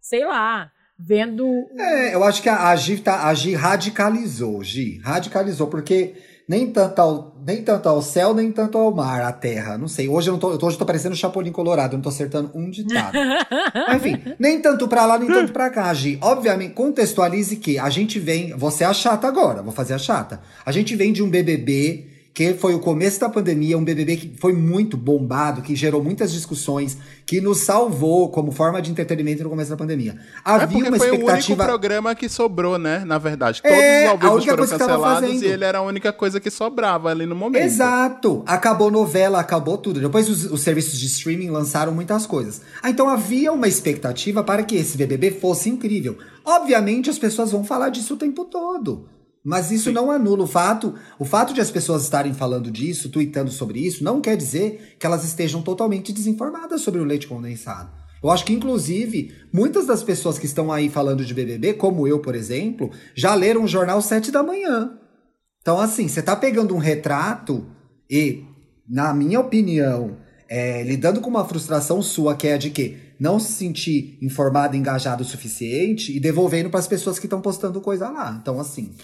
sei lá, vendo É, eu acho que a, a, Gi, tá, a Gi radicalizou, Gi. Radicalizou, porque nem tanto, ao, nem tanto ao céu, nem tanto ao mar, à terra. Não sei. Hoje eu não tô, hoje eu tô parecendo Chapolin Colorado, eu não tô acertando um ditado. Enfim, nem tanto pra lá, nem tanto pra cá, Gi. Obviamente, contextualize que a gente vem. Você é a chata agora, vou fazer a chata. A gente vem de um BBB que foi o começo da pandemia, um BBB que foi muito bombado, que gerou muitas discussões, que nos salvou como forma de entretenimento no começo da pandemia. É Havia porque uma foi o único expectativa. programa que sobrou, né? Na verdade. É, Todos os a ao foram cancelados e ele era a única coisa que sobrava ali no momento. Exato! Acabou novela, acabou tudo. Depois os, os serviços de streaming lançaram muitas coisas. Ah, então havia uma expectativa para que esse BBB fosse incrível. Obviamente as pessoas vão falar disso o tempo todo. Mas isso não anula o fato. O fato de as pessoas estarem falando disso, tweetando sobre isso, não quer dizer que elas estejam totalmente desinformadas sobre o leite condensado. Eu acho que, inclusive, muitas das pessoas que estão aí falando de BBB, como eu, por exemplo, já leram o jornal sete da manhã. Então, assim, você tá pegando um retrato e, na minha opinião, é, lidando com uma frustração sua, que é a de que não se sentir informado, engajado o suficiente e devolvendo para as pessoas que estão postando coisa lá. Então, assim.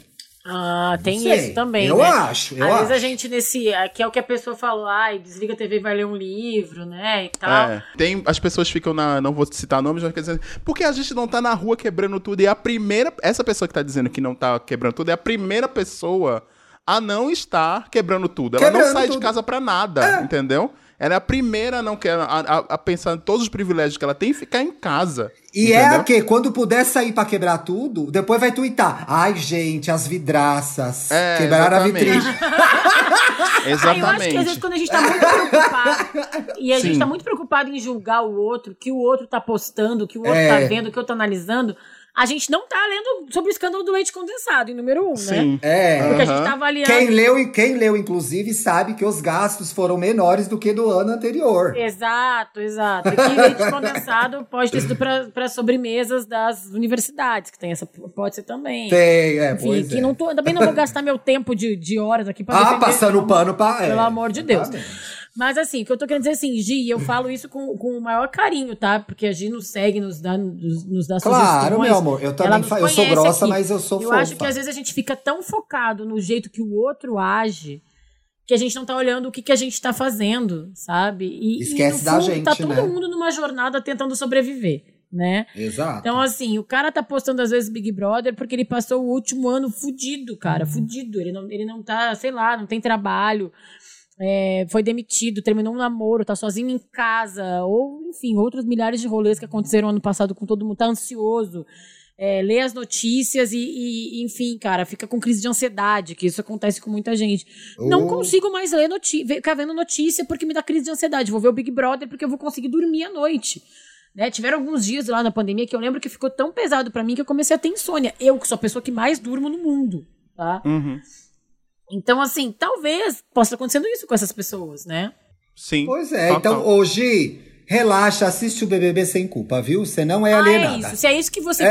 Ah, tem sei. isso também. Eu né? acho, eu Às vezes a acho. gente nesse. Que é o que a pessoa falou, ai, desliga a TV e vai ler um livro, né? E tal. É. Tem, as pessoas ficam na. Não vou citar nomes, mas quer dizer. Porque a gente não tá na rua quebrando tudo. E a primeira. Essa pessoa que tá dizendo que não tá quebrando tudo é a primeira pessoa a não estar quebrando tudo. Ela não Quebrando sai de tudo. casa pra nada, entendeu? Ela é a primeira a não quer. A, a- a pensar em todos os privilégios que ela tem e ficar em casa. E é entendeu? a que, quando puder sair pra quebrar tudo, depois vai tuitar. Ai, gente, as vidraças. É, quebraram exatamente. a vitrine. Ah, eu acho que às Exatamente. vezes quando a gente tá muito preocupado e a gente Sim. tá muito preocupado em julgar o outro, o que o outro tá postando, o que o outro É. tá vendo, o que o outro tá analisando, a gente não tá lendo sobre o escândalo do leite condensado, em número um, né? Sim. É. Porque a gente tá avaliando. Quem leu, quem leu, inclusive, sabe que os gastos foram menores do que do ano anterior. Exato, exato. E que leite condensado pode ter sido para sobremesas das universidades, que tem essa. Pode ser também. Tem, é, Enfim, pois que é. não tô, também não vou gastar meu tempo de, de horas aqui pra Ah, passando o pano pra. é, Pelo amor de Deus. exatamente. Mas assim, o que eu tô querendo dizer assim, Gi, eu falo isso com, com o maior carinho, tá? Porque a Gi nos segue, nos dá, nos, nos dá Claro, meu amor. Eu também fa- eu sou grossa, aqui. mas eu sou Eu fofa. acho que às vezes a gente fica tão focado no jeito que o outro age que a gente não tá olhando o que, que a gente tá fazendo, sabe? E, Esquece e da fundo, gente, tá todo né? mundo numa jornada tentando sobreviver, né? Exato. Então, assim, o cara tá postando às vezes Big Brother porque ele passou o último ano fudido, Uhum. cara, fudido. Ele não, ele não tá, sei lá, não tem trabalho, é, foi demitido, terminou um namoro, tá sozinho em casa, ou, enfim, outros milhares de rolês que aconteceram ano passado com todo mundo, tá ansioso. É, lê as notícias e, e, enfim, cara, fica com crise de ansiedade, que isso acontece com muita gente. Não Oh. consigo mais ler notícia, ficar vendo notícia porque me dá crise de ansiedade. Vou ver o Big Brother porque eu vou conseguir dormir à noite. Né? Tiveram alguns dias lá na pandemia que eu lembro que ficou tão pesado pra mim que eu comecei a ter insônia. Eu, que sou a pessoa que mais durmo no mundo, tá? Uhum. Então, assim, talvez possa acontecendo isso com essas pessoas, né? Sim. Pois é, Total. então hoje, relaxa, assiste o BBB sem culpa, viu? Você não é Ah, é alienada. isso. Se é isso que você É.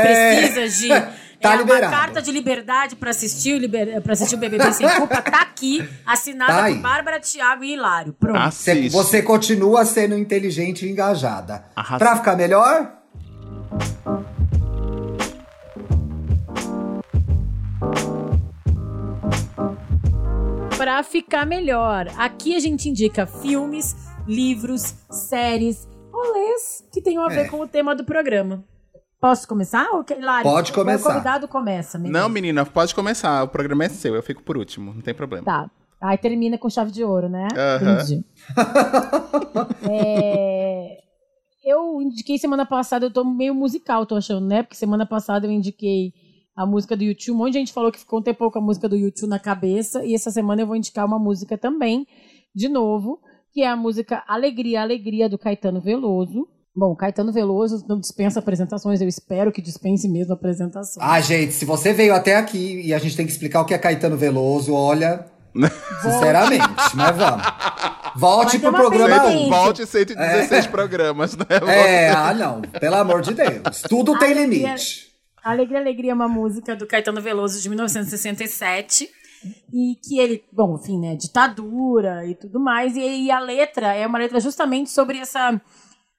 precisa, Gi, Tá é uma liberado. carta de liberdade pra assistir, o liber... pra assistir o BBB Sem Culpa, tá aqui, assinada Tá por Bárbara, Thiago e Hilário. Pronto. Você, Assiste. você continua sendo inteligente e engajada. Arrasa. Pra ficar melhor, Pra ficar melhor, aqui a gente indica filmes, livros, séries, rolês que tenham a ver É. com o tema do programa. Posso começar? Ou Hilário, Pode começar. O convidado começa. menino. Não, menina, pode começar. O programa é seu, eu fico por último, não tem problema. Tá. Aí termina com chave de ouro, né? Entendi. É, Eu indiquei semana passada, eu tô meio musical, tô achando, né? Porque semana passada eu indiquei a música do YouTube. Um monte de gente falou que ficou um tempo com a música do YouTube na cabeça. E essa semana eu vou indicar uma música também, de novo, que é a música Alegria, Alegria, do Caetano Veloso. Bom, Caetano Veloso não dispensa apresentações, eu espero que dispense mesmo apresentações. Ah, gente, se você veio até aqui e a gente tem que explicar o que é Caetano Veloso, olha. Sinceramente, mas vamos. Volte pro programa. 1. Volte 116 programas, né? É, ah, não. Pelo amor de Deus. Tudo tem limite. Alegria, Alegria é uma música do Caetano Veloso de 1967. E que ele, bom, enfim, né, ditadura e tudo mais. E, e a letra é uma letra justamente sobre essa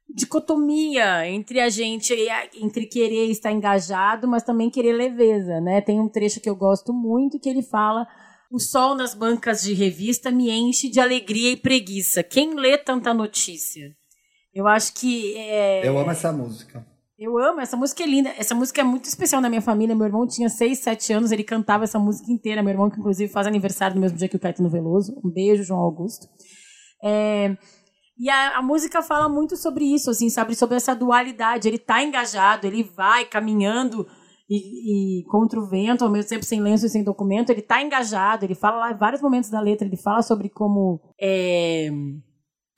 dicotomia entre a gente, entre querer estar engajado, mas também querer leveza, né? Tem um trecho que eu gosto muito que ele fala: O sol nas bancas de revista me enche de alegria e preguiça. Quem lê tanta notícia? Eu acho que é, Eu amo essa música. Eu amo, essa música é linda. Essa música é muito especial na minha família. Meu irmão tinha 6, 7 anos, ele cantava essa música inteira. Meu irmão, que inclusive faz aniversário no mesmo dia que o Caetano Veloso. Um beijo, João Augusto. É, E a, a música fala muito sobre isso, assim, sabe? Sobre essa dualidade. Ele tá engajado, ele vai caminhando e, e contra o vento, ao mesmo tempo sem lenço e sem documento. Ele tá engajado, ele fala lá em vários momentos da letra, ele fala sobre como. é,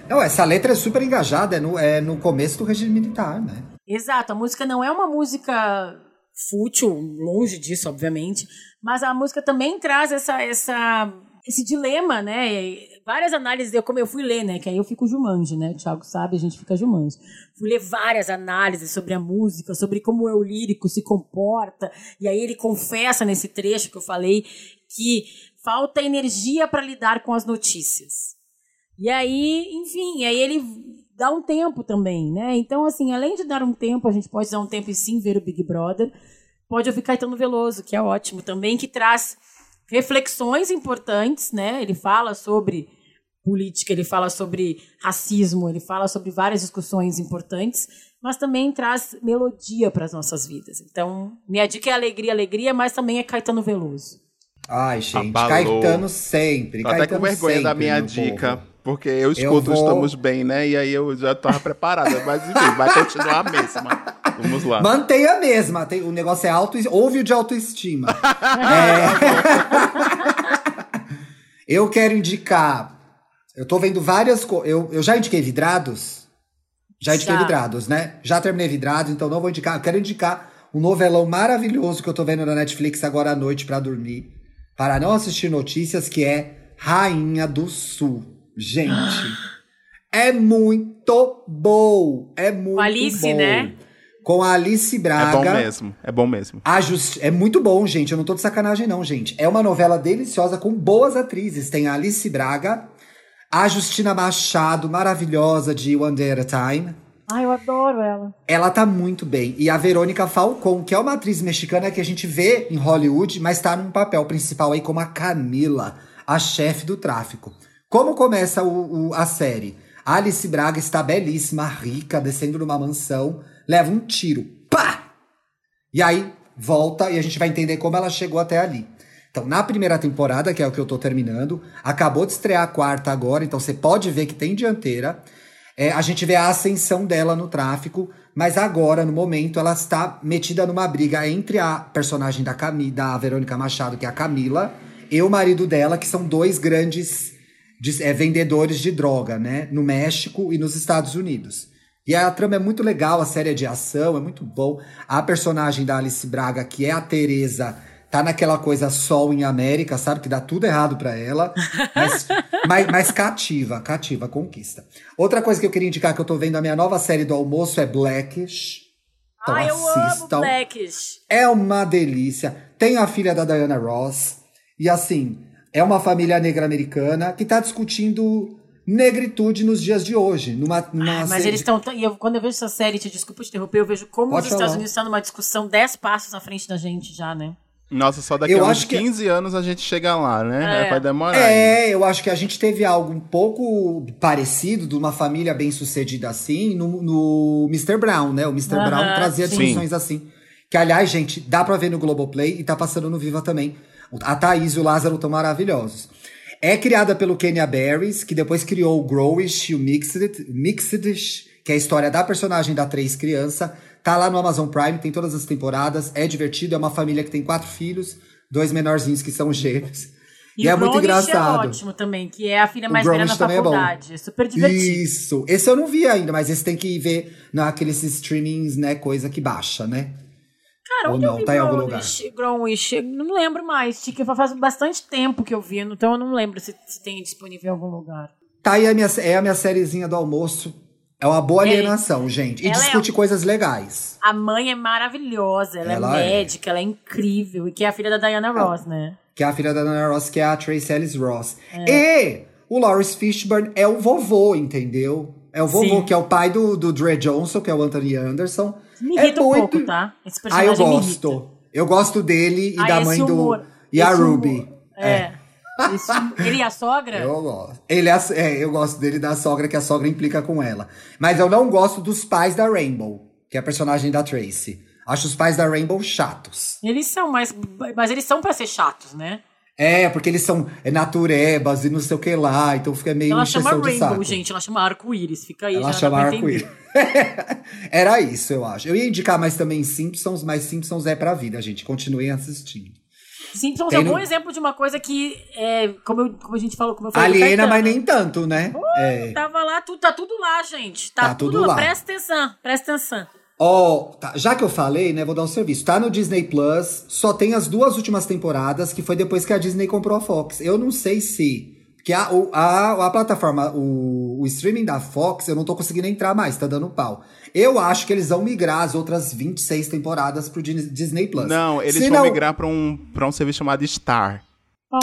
Não, essa letra é super engajada, é no, é no começo do regime militar, né? Exato, a música não é uma música fútil, longe disso, obviamente. Mas a música também traz essa, essa, esse dilema, né? Várias análises, eu, como eu fui ler, né? Que aí eu fico Jumanji, né? O Thiago sabe, a gente fica Jumanji. Fui ler várias análises sobre a música, sobre como é o lírico se comporta. E aí ele confessa nesse trecho que eu falei que falta energia para lidar com as notícias. E aí, enfim, aí ele dá um tempo também, né? Então, assim, além de dar um tempo, a gente pode dar um tempo e sim ver o Big Brother. Pode ouvir Caetano Veloso, que é ótimo também, que traz reflexões importantes, né? Ele fala sobre política, ele fala sobre racismo, ele fala sobre várias discussões importantes, mas também traz melodia para as nossas vidas. Então, minha dica é alegria, alegria, mas também é Caetano Veloso. Ai, gente, Abalou. Caetano sempre. Tô até Caetano com vergonha da sempre, minha meu dica. povo. Porque eu escuto Eu vou- Estamos Bem, né? E aí eu já tava preparada. Mas enfim, vai continuar a mesma. Vamos lá. Mantenha a mesma. tem- o negócio é auto, ouve o de autoestima. É. eu quero indicar. Eu tô vendo várias coisas. Eu, eu já indiquei vidrados? Já indiquei Já. vidrados, né? Já terminei vidrados, então não vou indicar. Eu quero indicar um novelão maravilhoso que eu tô vendo na Netflix agora à noite pra dormir. Para não assistir notícias, que é Rainha do Sul. Gente. É muito bom. É muito Alice, bom. né? Com a Alice É Braga. bom mesmo. É bom mesmo. A justi- É muito bom, gente. Eu não tô de sacanagem, não, gente. É uma novela deliciosa com boas atrizes. Tem a Alice Braga, a Justina Machado, maravilhosa de One Day at a Time. Ai, eu adoro ela. Ela tá muito bem. E a Verônica Falcon, que é uma atriz mexicana que a gente vê em Hollywood, mas tá num papel principal aí como a Camila, a chefe do tráfico. Como começa o- o- a série? Alice Braga está belíssima, rica, descendo numa mansão, leva um tiro. Pá! E aí volta e a gente vai entender como ela chegou até ali. Então, na primeira temporada, que é o que eu tô terminando, acabou de estrear a quarta agora, então você pode ver que tem dianteira. É, a gente vê a ascensão dela no tráfico, mas agora, no momento, ela está metida numa briga entre a personagem da, Cami, da Verônica Machado, que é a Camila, e o marido dela, que são dois grandes de- é, vendedores de droga, né? No México e nos Estados Unidos. E a trama é muito legal, a série é de ação, é muito bom. A personagem da Alice Braga, que é a Teresa, tá naquela coisa sol em América, sabe? Que dá tudo errado pra ela. Mas, mas, mas cativa, cativa, conquista. Outra coisa que eu queria indicar que eu tô vendo, a minha nova série do almoço é Blackish. Então Ai, eu amo assistam. Blackish. É uma delícia. Tem a filha da Diana Ross. E assim, é uma família negra americana que tá discutindo negritude nos dias de hoje. Numa, numa Ah, mas eles estão. E eu, quando eu vejo essa série, te desculpa te interromper, eu vejo como Pode os Estados falar. Unidos estão numa discussão 10 passos à frente da gente já, né? Nossa, só daqui Eu a uns acho que- 15 anos a gente chega lá, né? É. Vai demorar. ainda. É, eu acho que a gente teve algo um pouco parecido de uma família bem sucedida assim no, no Mr. Brown, né? O Mr. Aham, Brown trazia sim. discussões assim. Que, aliás, gente, dá pra ver no Globoplay e tá passando no Viva também. A Thaís e o Lázaro estão maravilhosos. É criada pelo Kenya Barris, que depois criou o Growish e o Mixed, Mixedish, que é a história da personagem da Três Criança. Tá lá no Amazon Prime, tem todas as temporadas. É divertido, é uma família que tem quatro filhos, dois menorzinhos que são gêmeos. E, é o muito Grownish engraçado. é ótimo também, que é a filha mais velha na também é bom. faculdade. É, super divertido. Isso. Esse eu não vi ainda, mas esse tem que ver naqueles streamings, né? Coisa que baixa, né? Cara, Ou não, eu vi tá em algum Grownish? Grownish? Não lembro mais. Que faz bastante tempo que eu vi, então eu não lembro se, se tem disponível em algum lugar. Tá aí a minha, é a minha sériezinha do almoço. É uma boa É. alienação, gente. E é- discute coisas legais. A mãe é maravilhosa, ela, Ela é é. médica, ela é incrível. E que é a filha da Diana Ross, né? Que é a filha da Dana Ross, que é a Trace Ellis Ross. É. E o Lawrence Fishburne é o vovô, entendeu? É o vovô, Sim. que é o pai do, do Dre Johnson, que é o Anthony Anderson. Me é irrita um pouco, tá? Esse Ah, eu personagem me irrita. gosto. Eu gosto dele e Ah, da mãe humor, do. E a Ruby. humor. É. Esse- ele e a sogra? Eu gosto. Ele é, é, eu gosto dele da sogra, que a sogra implica com ela. Mas eu não gosto dos pais da Rainbow, que é a personagem da Tracy. Acho os pais da Rainbow chatos. Eles são, mas, mas eles são pra ser chatos, né? É, porque eles são é, naturebas e não sei o que lá, então fica meio Ela chama Rainbow, saco. gente. Ela chama arco-íris. Fica aí, Ela chama arco-íris. Era isso, eu acho. Eu ia indicar mais também Simpsons, mas Simpsons é pra vida, gente. Continuem assistindo. Simpsons Tem é um no- bom exemplo de uma coisa que, é, como, eu- como a gente falou, como eu falei Aliena, mas nem tanto, né? É. Tava lá, tudo, tá tudo lá, gente. Tá, Tá tudo, tudo lá. Presta atenção, presta atenção. Ó, tá, já que eu falei, né, vou dar um serviço. Tá no Disney Plus, só tem as duas últimas temporadas, que foi depois que a Disney comprou a Fox. Eu não sei se. Porque a, a, a plataforma, o, o streaming da Fox, eu não tô conseguindo entrar mais, tá dando pau. Eu acho que eles vão migrar as outras 26 temporadas pro Dis- Disney Plus. Não, eles Se vão não- migrar pra um, pra um serviço chamado Star.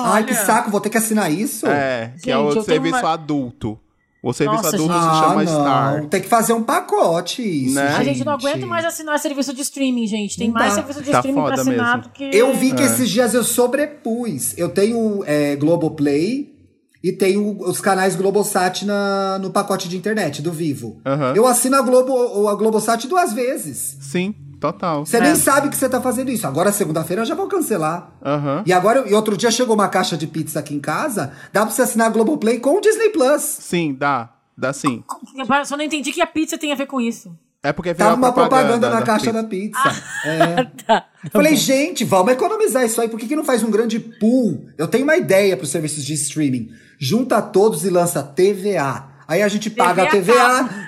Ai, que Olha. saco, vou ter que assinar isso? É, que é Gente, o serviço uma- adulto. O serviço Nossa, adulto gente. se Ah, chama não. Star. Tem que fazer um pacote isso, Né? A gente não aguenta mais assinar serviço de streaming, gente. Tem Não mais dá. serviço de Tá streaming pra assinar mesmo. do que. Eu vi que É. esses dias eu sobrepus. Eu tenho é, Globoplay e tenho os canais Globosat na, no pacote de internet do Vivo. Eu assino a, Globo, a Globosat duas vezes. Sim, total. Você É. nem sabe que você tá fazendo isso. Agora, segunda-feira, eu já vou cancelar. Aham. E agora, e outro dia chegou uma caixa de pizza aqui em casa. Dá pra você assinar a Globoplay com o Disney Plus. Sim, dá. Dá sim. Eu só não entendi que a pizza tem a ver com isso. É porque Tava uma propaganda, na da caixa pizza. da pizza. É. Tá. Falei, gente, vamos economizar isso aí. Por que, que não faz um grande pool? Eu tenho uma ideia para os serviços de streaming. Junta todos e lança TVA. Aí a gente paga a TVA.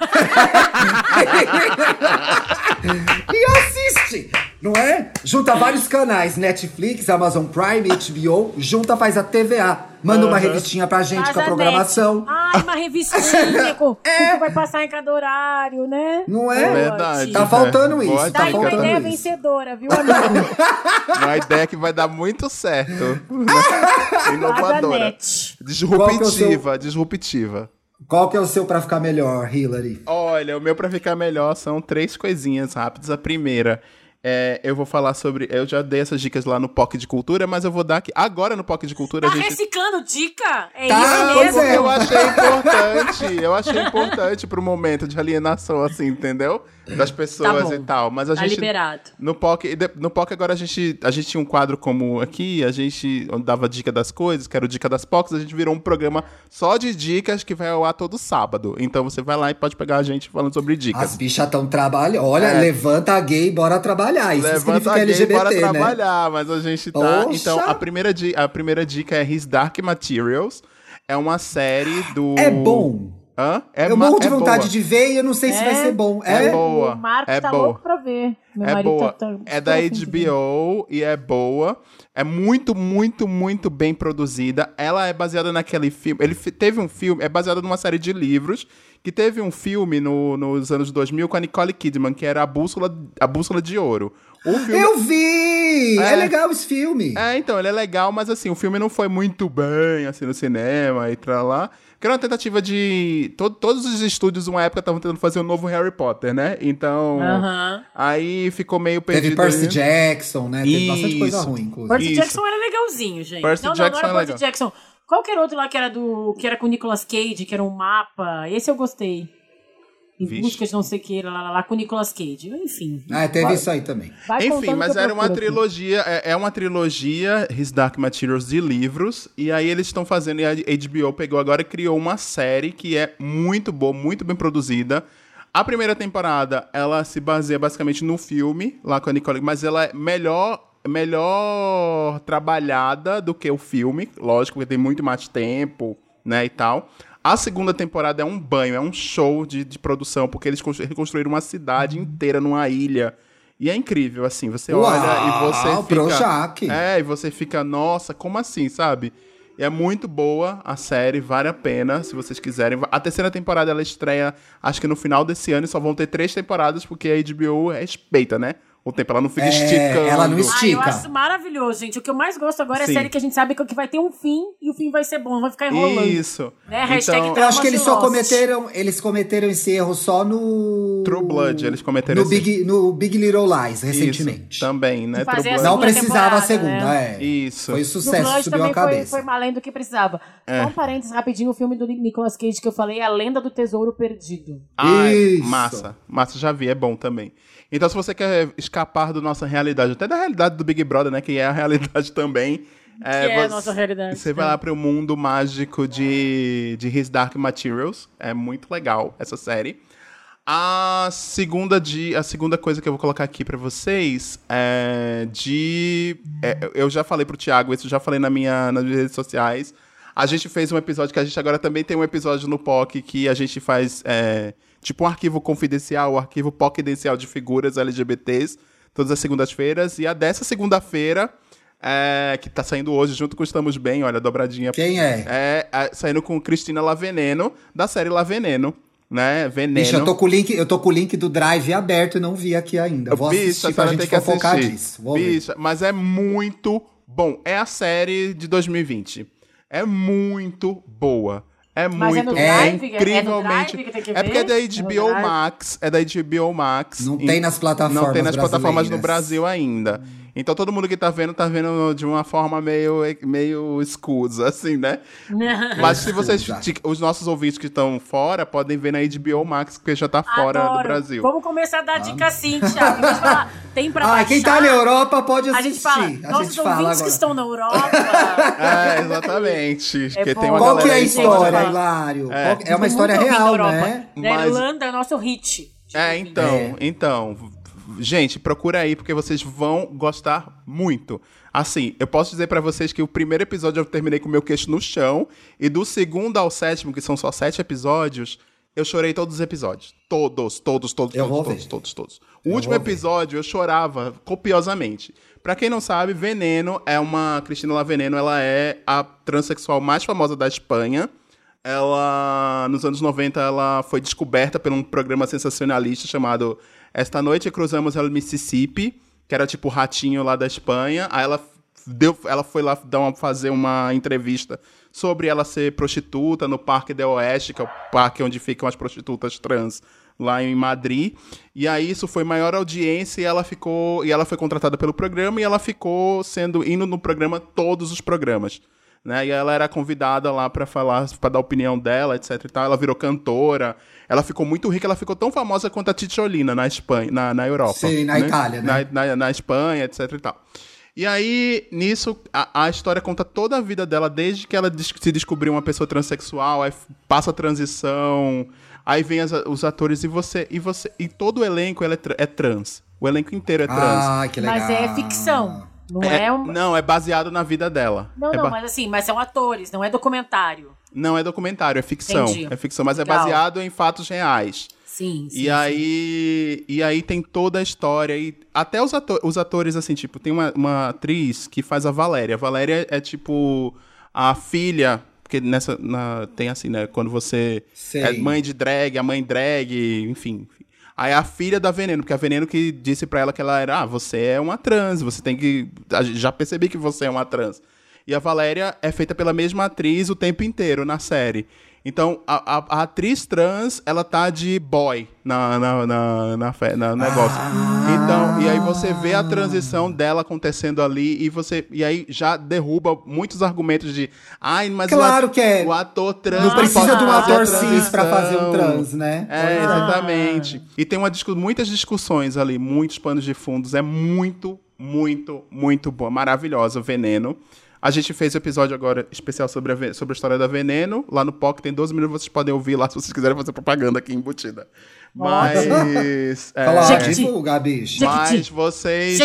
e assiste, não é? Junta vários canais, Netflix, Amazon Prime, HBO. Junta, faz a TVA. Manda uma Aham. revistinha pra gente Faz com a net. programação. Ai, uma revistinha com o que vai passar em cada horário, né? Não é? Boa, Verdade. Tá Tia. faltando É, isso, boa tá Daí uma faltando ideia isso. vencedora, viu, amigo? Uma ideia que vai dar muito certo. Inovadora. net. Que é Disruptiva, disruptiva. Qual que é o seu pra ficar melhor, Hillary? Olha, o meu pra ficar melhor são três coisinhas rápidas. A primeira, é, eu vou falar sobre. Eu já dei essas dicas lá no POC de Cultura, mas eu vou dar aqui. Agora no POC de Cultura Tá a gente. reciclando dica? É Tá, isso mesmo? é. Eu achei importante. Eu achei importante pro momento de alienação, assim, entendeu? Das pessoas Tá bom. e tal. Mas a Tá gente. liberado. No POC, de- no POC agora a gente, a gente tinha um quadro como aqui, a gente dava dica das coisas, que era o Dica das POCs, a gente virou um programa só de dicas que vai ao ar todo sábado. Então você vai lá e pode pegar a gente falando sobre dicas. As bichas estão trabalhando. Olha, É. levanta a gay, bora trabalhar. Isso Levanta significa a gay, LGBT, bora né? trabalhar, mas a gente tá... Poxa! Então, a primeira, di- a primeira dica é His Dark Materials. É uma série do... É bom. Hã? É eu morro de é vontade boa. de ver e eu não sei se É? vai ser bom. É É, boa. O Marco é tá boa. louco pra ver. Meu É marido boa. tá- tá- é da. HBO e é boa. É muito, muito, muito bem produzida. Ela é baseada naquele filme. Ele teve um filme, é baseada numa série de livros. Que teve um filme no- nos anos 2000 com a Nicole Kidman, que era A Bússola, a Bússola de Ouro. O filme. Eu vi! É. É. legal esse filme. É, então, ele é legal, mas assim, o filme não foi muito bem, assim, no cinema e pra lá. Que era uma tentativa de. to- todos os estúdios, uma época, estavam tentando fazer um novo Harry Potter, né? Então. Aham. Aí ficou meio perdido. Teve Percy ali. Jackson, né? Teve bastante coisa ruim, inclusive. Percy Isso. Jackson era legalzinho, gente. Percy não, não, Jackson não é era Percy legal. Jackson. Qualquer outro lá que era do. que era com o Nicolas Cage, que era um mapa. Esse eu gostei. Em Vixe. busca de não sei o que, lá, lá, lá, com o Nicolas Cage. Enfim. Ah, teve Vai- isso aí também. vai Enfim, mas era uma trilogia, é, é uma trilogia, His Dark Materials, de livros, e aí eles estão fazendo, e a HBO pegou agora e criou uma série que é muito boa, muito bem produzida. A primeira temporada, ela se baseia basicamente no filme, lá com a Nicole, mas ela é melhor, melhor trabalhada do que o filme, lógico, porque tem muito mais tempo, né, e tal. A segunda temporada é um banho, é um show de, de produção, porque eles constru- reconstruíram uma cidade inteira numa ilha. E é incrível, assim, você Uau, olha e você fica... Projac. É, e você fica, nossa, como assim, sabe? E é muito boa a série, vale a pena, se vocês quiserem. A terceira temporada ela estreia, acho que no final desse ano, e só vão ter três temporadas, porque a HBO respeita, né? O tempo, ela não fica É, esticando. ela não Ah, eu estica. acho maravilhoso, gente. O que eu mais gosto agora é Sim. série que a gente sabe que vai ter um fim e o fim vai ser bom, não vai ficar enrolando. Isso. Né? Hashtag Então, Eu acho que eles só cometeram, eles cometeram esse erro só no True Blood, eles cometeram no esse- Big, no Big Little Lies isso, recentemente. também, né? True a Blood. Não precisava a segunda, né? é. Isso. Foi sucesso, Blood subiu a também foi, cabeça. foi mais além do que precisava. É. Só um parênteses rapidinho, o filme do Nicolas Cage que eu falei é A Lenda do Tesouro Perdido. Ai, Isso. massa. Massa, já vi, é bom também. Então, se você quer escapar da nossa realidade, até da realidade do Big Brother, né? Que é a realidade também. Que é a você- nossa realidade, Você vai né? lá pro mundo mágico de, de His Dark Materials. É muito legal essa série. A segunda, de, a segunda coisa que eu vou colocar aqui pra vocês é de. é, eu já falei pro Thiago, isso eu já falei na minha, nas minhas redes sociais. A gente fez um episódio que a gente agora também tem um episódio no POC que a gente faz. é, tipo um arquivo confidencial, um arquivo confidencial de figuras LGBTs, todas as segundas-feiras. E a dessa segunda-feira, é, que tá saindo hoje junto com Estamos Bem, olha, dobradinha. Quem é? É, é, saindo com Cristina Laveneno, da série Laveneno, né? Veneno. Bicho, eu tô com o link, eu tô com o link do Drive aberto e não vi aqui ainda. Vou Bicha, assistir a pra gente tem fofocar assistir. disso. Vou ver. Bicha, mas é muito bom. É a série de 2020. É muito boa. É Mas é muito no boa. Drive? É É no incrivelmente. Drive que tem que É porque é da É HBO Drive? Max. É da HBO Max. Não tem nas plataformas Não tem nas plataformas no. Brasil ainda. Então todo mundo que tá vendo, tá vendo de uma forma meio, meio escusa, assim, né? Mas se vocês. Os nossos ouvintes que estão fora podem ver na HBO Max, porque já tá fora Adoro. do Brasil. Vamos começar a dar dica sim, Thiago. A gente fala, tem pra Ah, baixar. quem tá na Europa pode A assistir. gente fala, a nossos gente fala ouvintes agora. que estão na Europa. É, exatamente. É porque bom. tem uma Qual galera que é a história. Hilário? É. É, uma história real, Europa. né? Da Mas- Irlanda é o nosso hit. É, então, É. então. Gente, procura aí, porque vocês vão gostar muito. Assim, eu posso dizer pra vocês que o primeiro episódio eu terminei com o meu queixo no chão, e do segundo ao sétimo, que são só sete episódios, eu chorei todos os episódios. Todos, todos, todos, Eu todos, todos, todos, todos. O Eu último episódio eu chorava copiosamente. Pra quem não sabe, Veneno é uma. Cristina La Veneno, ela é a transexual mais famosa da Espanha. Ela, nos anos 90, ela foi descoberta por um programa sensacionalista chamado Esta Noite Cruzamos el Mississippi, que era tipo o ratinho lá da Espanha. Aí ela, deu, ela foi lá dar uma- fazer uma entrevista sobre ela ser prostituta no Parque del Oeste, que é o parque onde ficam as prostitutas trans lá em Madrid. E aí isso foi maior audiência e ela ficou e ela foi contratada pelo programa e ela ficou sendo indo no programa todos os programas. Né? E ela era convidada lá pra falar, pra dar a opinião dela, etc e tal. Ela virou cantora. Ela ficou muito rica, ela ficou tão famosa quanto a Titiolina na Espanha, na, na Europa. Sim, na Itália, né? Na, na, na Espanha, etc e tal. E aí, nisso, a, a história conta toda a vida dela, desde que ela des- se descobriu uma pessoa transexual, aí passa a transição, aí vem as- os atores e você, e você, e todo o elenco ela é, tra- é trans. O elenco inteiro é trans. Ah, que legal. Mas é ficção. Não é, É- um. Não, é baseado na vida dela. Não, É não, ba- mas assim, mas são atores, não é documentário. não é documentário, é ficção. Entendi. É ficção, mas é Legal. baseado em fatos reais. Sim, sim. E aí, e aí tem toda a história. E até os, ato- os atores, assim, tipo, tem uma, uma atriz que faz a Valéria. A Valéria é tipo a filha. Porque nessa. na- tem assim, né? Quando você Sei. é mãe de drag, a mãe drag, enfim. Aí a filha da Veneno, porque a Veneno que disse pra ela que ela era, ah, você é uma trans, você tem que. Já percebi que você é uma trans. E a Valéria é feita pela mesma atriz o tempo inteiro na série. Então, a, a- a atriz trans, ela tá de boy na, na, na, na, fe- na negócio. Então, e aí você vê a transição dela acontecendo ali e você. E aí já derruba muitos argumentos de. Ai, mas o Claro at- que é. o ator trans. Não precisa de um ator cis pra fazer um trans, né? É, Ah. exatamente. E tem uma muitas discussões ali, muitos panos de fundos. É muito, muito, muito boa. Maravilhosa, Veneno. A gente fez o episódio agora especial sobre a, sobre a história da Veneno. Lá no POC tem 12 minutos, vocês podem ouvir lá se vocês quiserem fazer propaganda aqui embutida. Mas. é, Fala, bicho. Jequiti. mas vocês.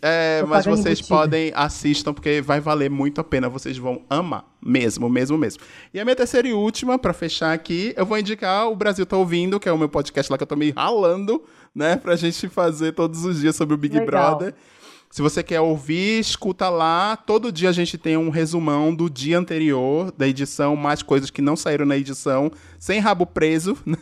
É, mas vocês embutida. podem assistam, porque vai valer muito a pena. Vocês vão amar. Mesmo, mesmo, mesmo. E a minha terceira e última, pra fechar aqui, eu vou indicar o Brasil Tá Ouvindo, que é o meu podcast lá que eu tô me ralando, né? Pra gente fazer todos os dias sobre o Big Legal. Brother. Se você quer ouvir, escuta lá. Todo dia a gente tem um resumão do dia anterior da edição, mais coisas que não saíram na edição, sem rabo preso. né?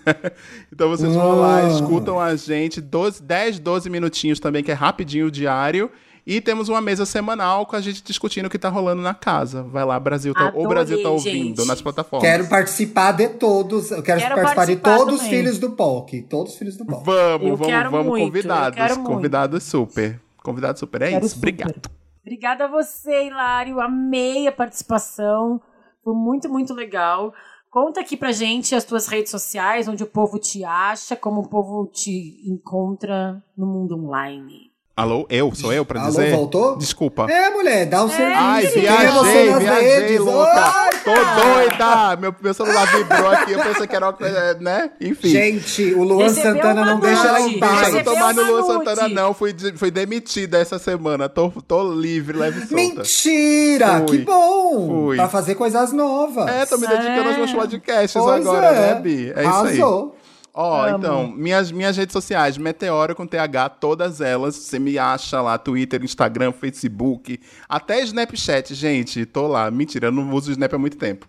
Então vocês vão lá, Uau. escutam a gente, 12, 10, 12 minutinhos também, que é rapidinho o diário. E temos uma mesa semanal com a gente discutindo o que tá rolando na casa. Vai lá, Brasil tá, o Adorei, Brasil tá ouvindo gente. nas plataformas. Quero participar de todos. Eu quero, Quero participar de participar todos os também. filhos do POC. Todos os filhos do POC. Vamos, Eu vamos, quero vamos, muito, eu convidados. Convidados super. Convidados super. É Quero isso. super. Obrigado. Obrigada a você, Hilário. Amei a participação. Foi muito, muito legal. Conta aqui pra gente as tuas redes sociais, onde o povo te acha, como o povo te encontra no mundo online. Alô, eu? Sou eu pra Alô, dizer? voltou? Desculpa. É, mulher, dá o serviço. Ai, é viajei, viajei, louca. Tô doida. Meu, meu celular vibrou aqui, eu pensei que era uma coisa, né? Enfim. Gente, o Luan Recebeu Santana não deixa ela em paz. não mais no Luan. Santana, não. Fui, de- fui demitida essa semana. Tô, tô livre, leve e solta. Mentira! Fui. Que bom! Fui. Pra fazer coisas novas. É, tô me dedicando aos meus É. podcasts Pois agora, é. né, Bi? É isso aí. Ó, Amo. então, minhas, minhas redes sociais, Meteoro com TH, todas elas. Você me acha lá, Twitter, Instagram, Facebook, até Snapchat, gente. Tô lá. Mentira, eu não uso o Snap há muito tempo.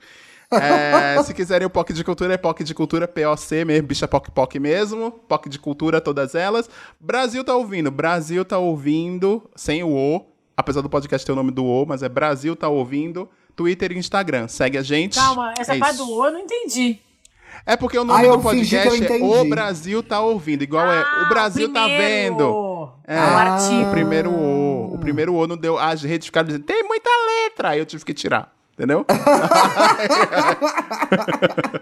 É, se quiserem o POC de Cultura, é POC de Cultura, POC mesmo, bicha POC POC mesmo. POC de Cultura, todas elas. Brasil tá ouvindo, Brasil tá ouvindo, sem o O, apesar do podcast ter o nome do O, mas é Brasil tá ouvindo. Twitter e Instagram. Segue a gente. Calma, essa é parte isso. do O eu não entendi. É porque o nome Ah, do podcast é. O Brasil tá ouvindo. Igual é Ah, O Brasil tá vendo. O. É, É, o artigo. O primeiro O. O primeiro O não deu. As redes ficaram dizendo, tem muita letra. Aí eu tive que tirar. Entendeu?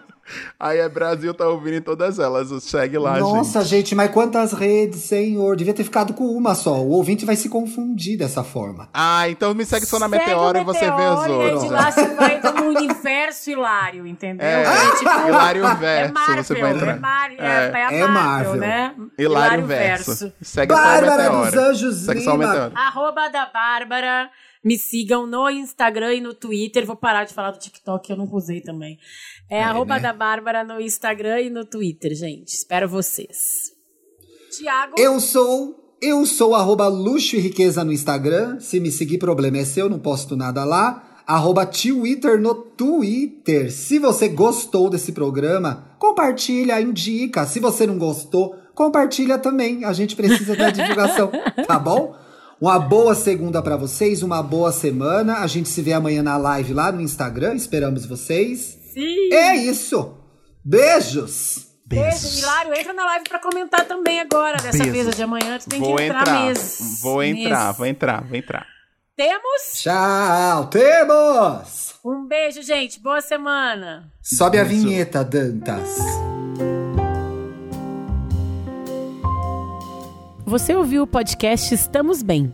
Aí é Brasil tá ouvindo em todas elas. Segue lá, Nossa, gente. gente. mas quantas redes, senhor? Devia ter ficado com uma só. O ouvinte vai se confundir dessa forma. Ah, então me segue só na Segue Meteora e você vê Meteoro, os E de lá você vai entrar no universo hilário, entendeu? É, tipo, Hilário é Verso, Marvel, você vai entrar. É, Mar é, É. é a É Marvel, Marvel. né? Hilário Verso. Segue só o Bárbara Meteora. dos Anjos Segue só o Lima. Meteora. Arroba da Bárbara. Me sigam no Instagram e no Twitter. Vou parar de falar do TikTok, eu nunca usei também. É, arroba né? da Bárbara no Instagram e no Twitter, gente. Espero vocês. Tiago. Eu sou. Eu sou arroba luxo e riqueza no Instagram. Se me seguir, problema é seu, não posto nada lá. Arroba Twitter no Twitter. Se você gostou desse programa, compartilha, indica. Se você não gostou, compartilha também. A gente precisa da divulgação, tá bom? Uma boa segunda pra vocês, uma boa semana. A gente se vê amanhã na live lá no Instagram. Esperamos vocês. Sim. É isso. Beijos. Beijo. Hilário, entra na live pra comentar também agora. Dessa Beijos. vez, de amanhã, tu tem Vou que entrar, entrar. mesmo. Vou entrar, Mesmo. vou entrar, vou entrar. Temos Tchau. Temos. um beijo, gente. Boa semana. Sobe a vinheta, Dantas. Você ouviu o podcast Estamos Bem.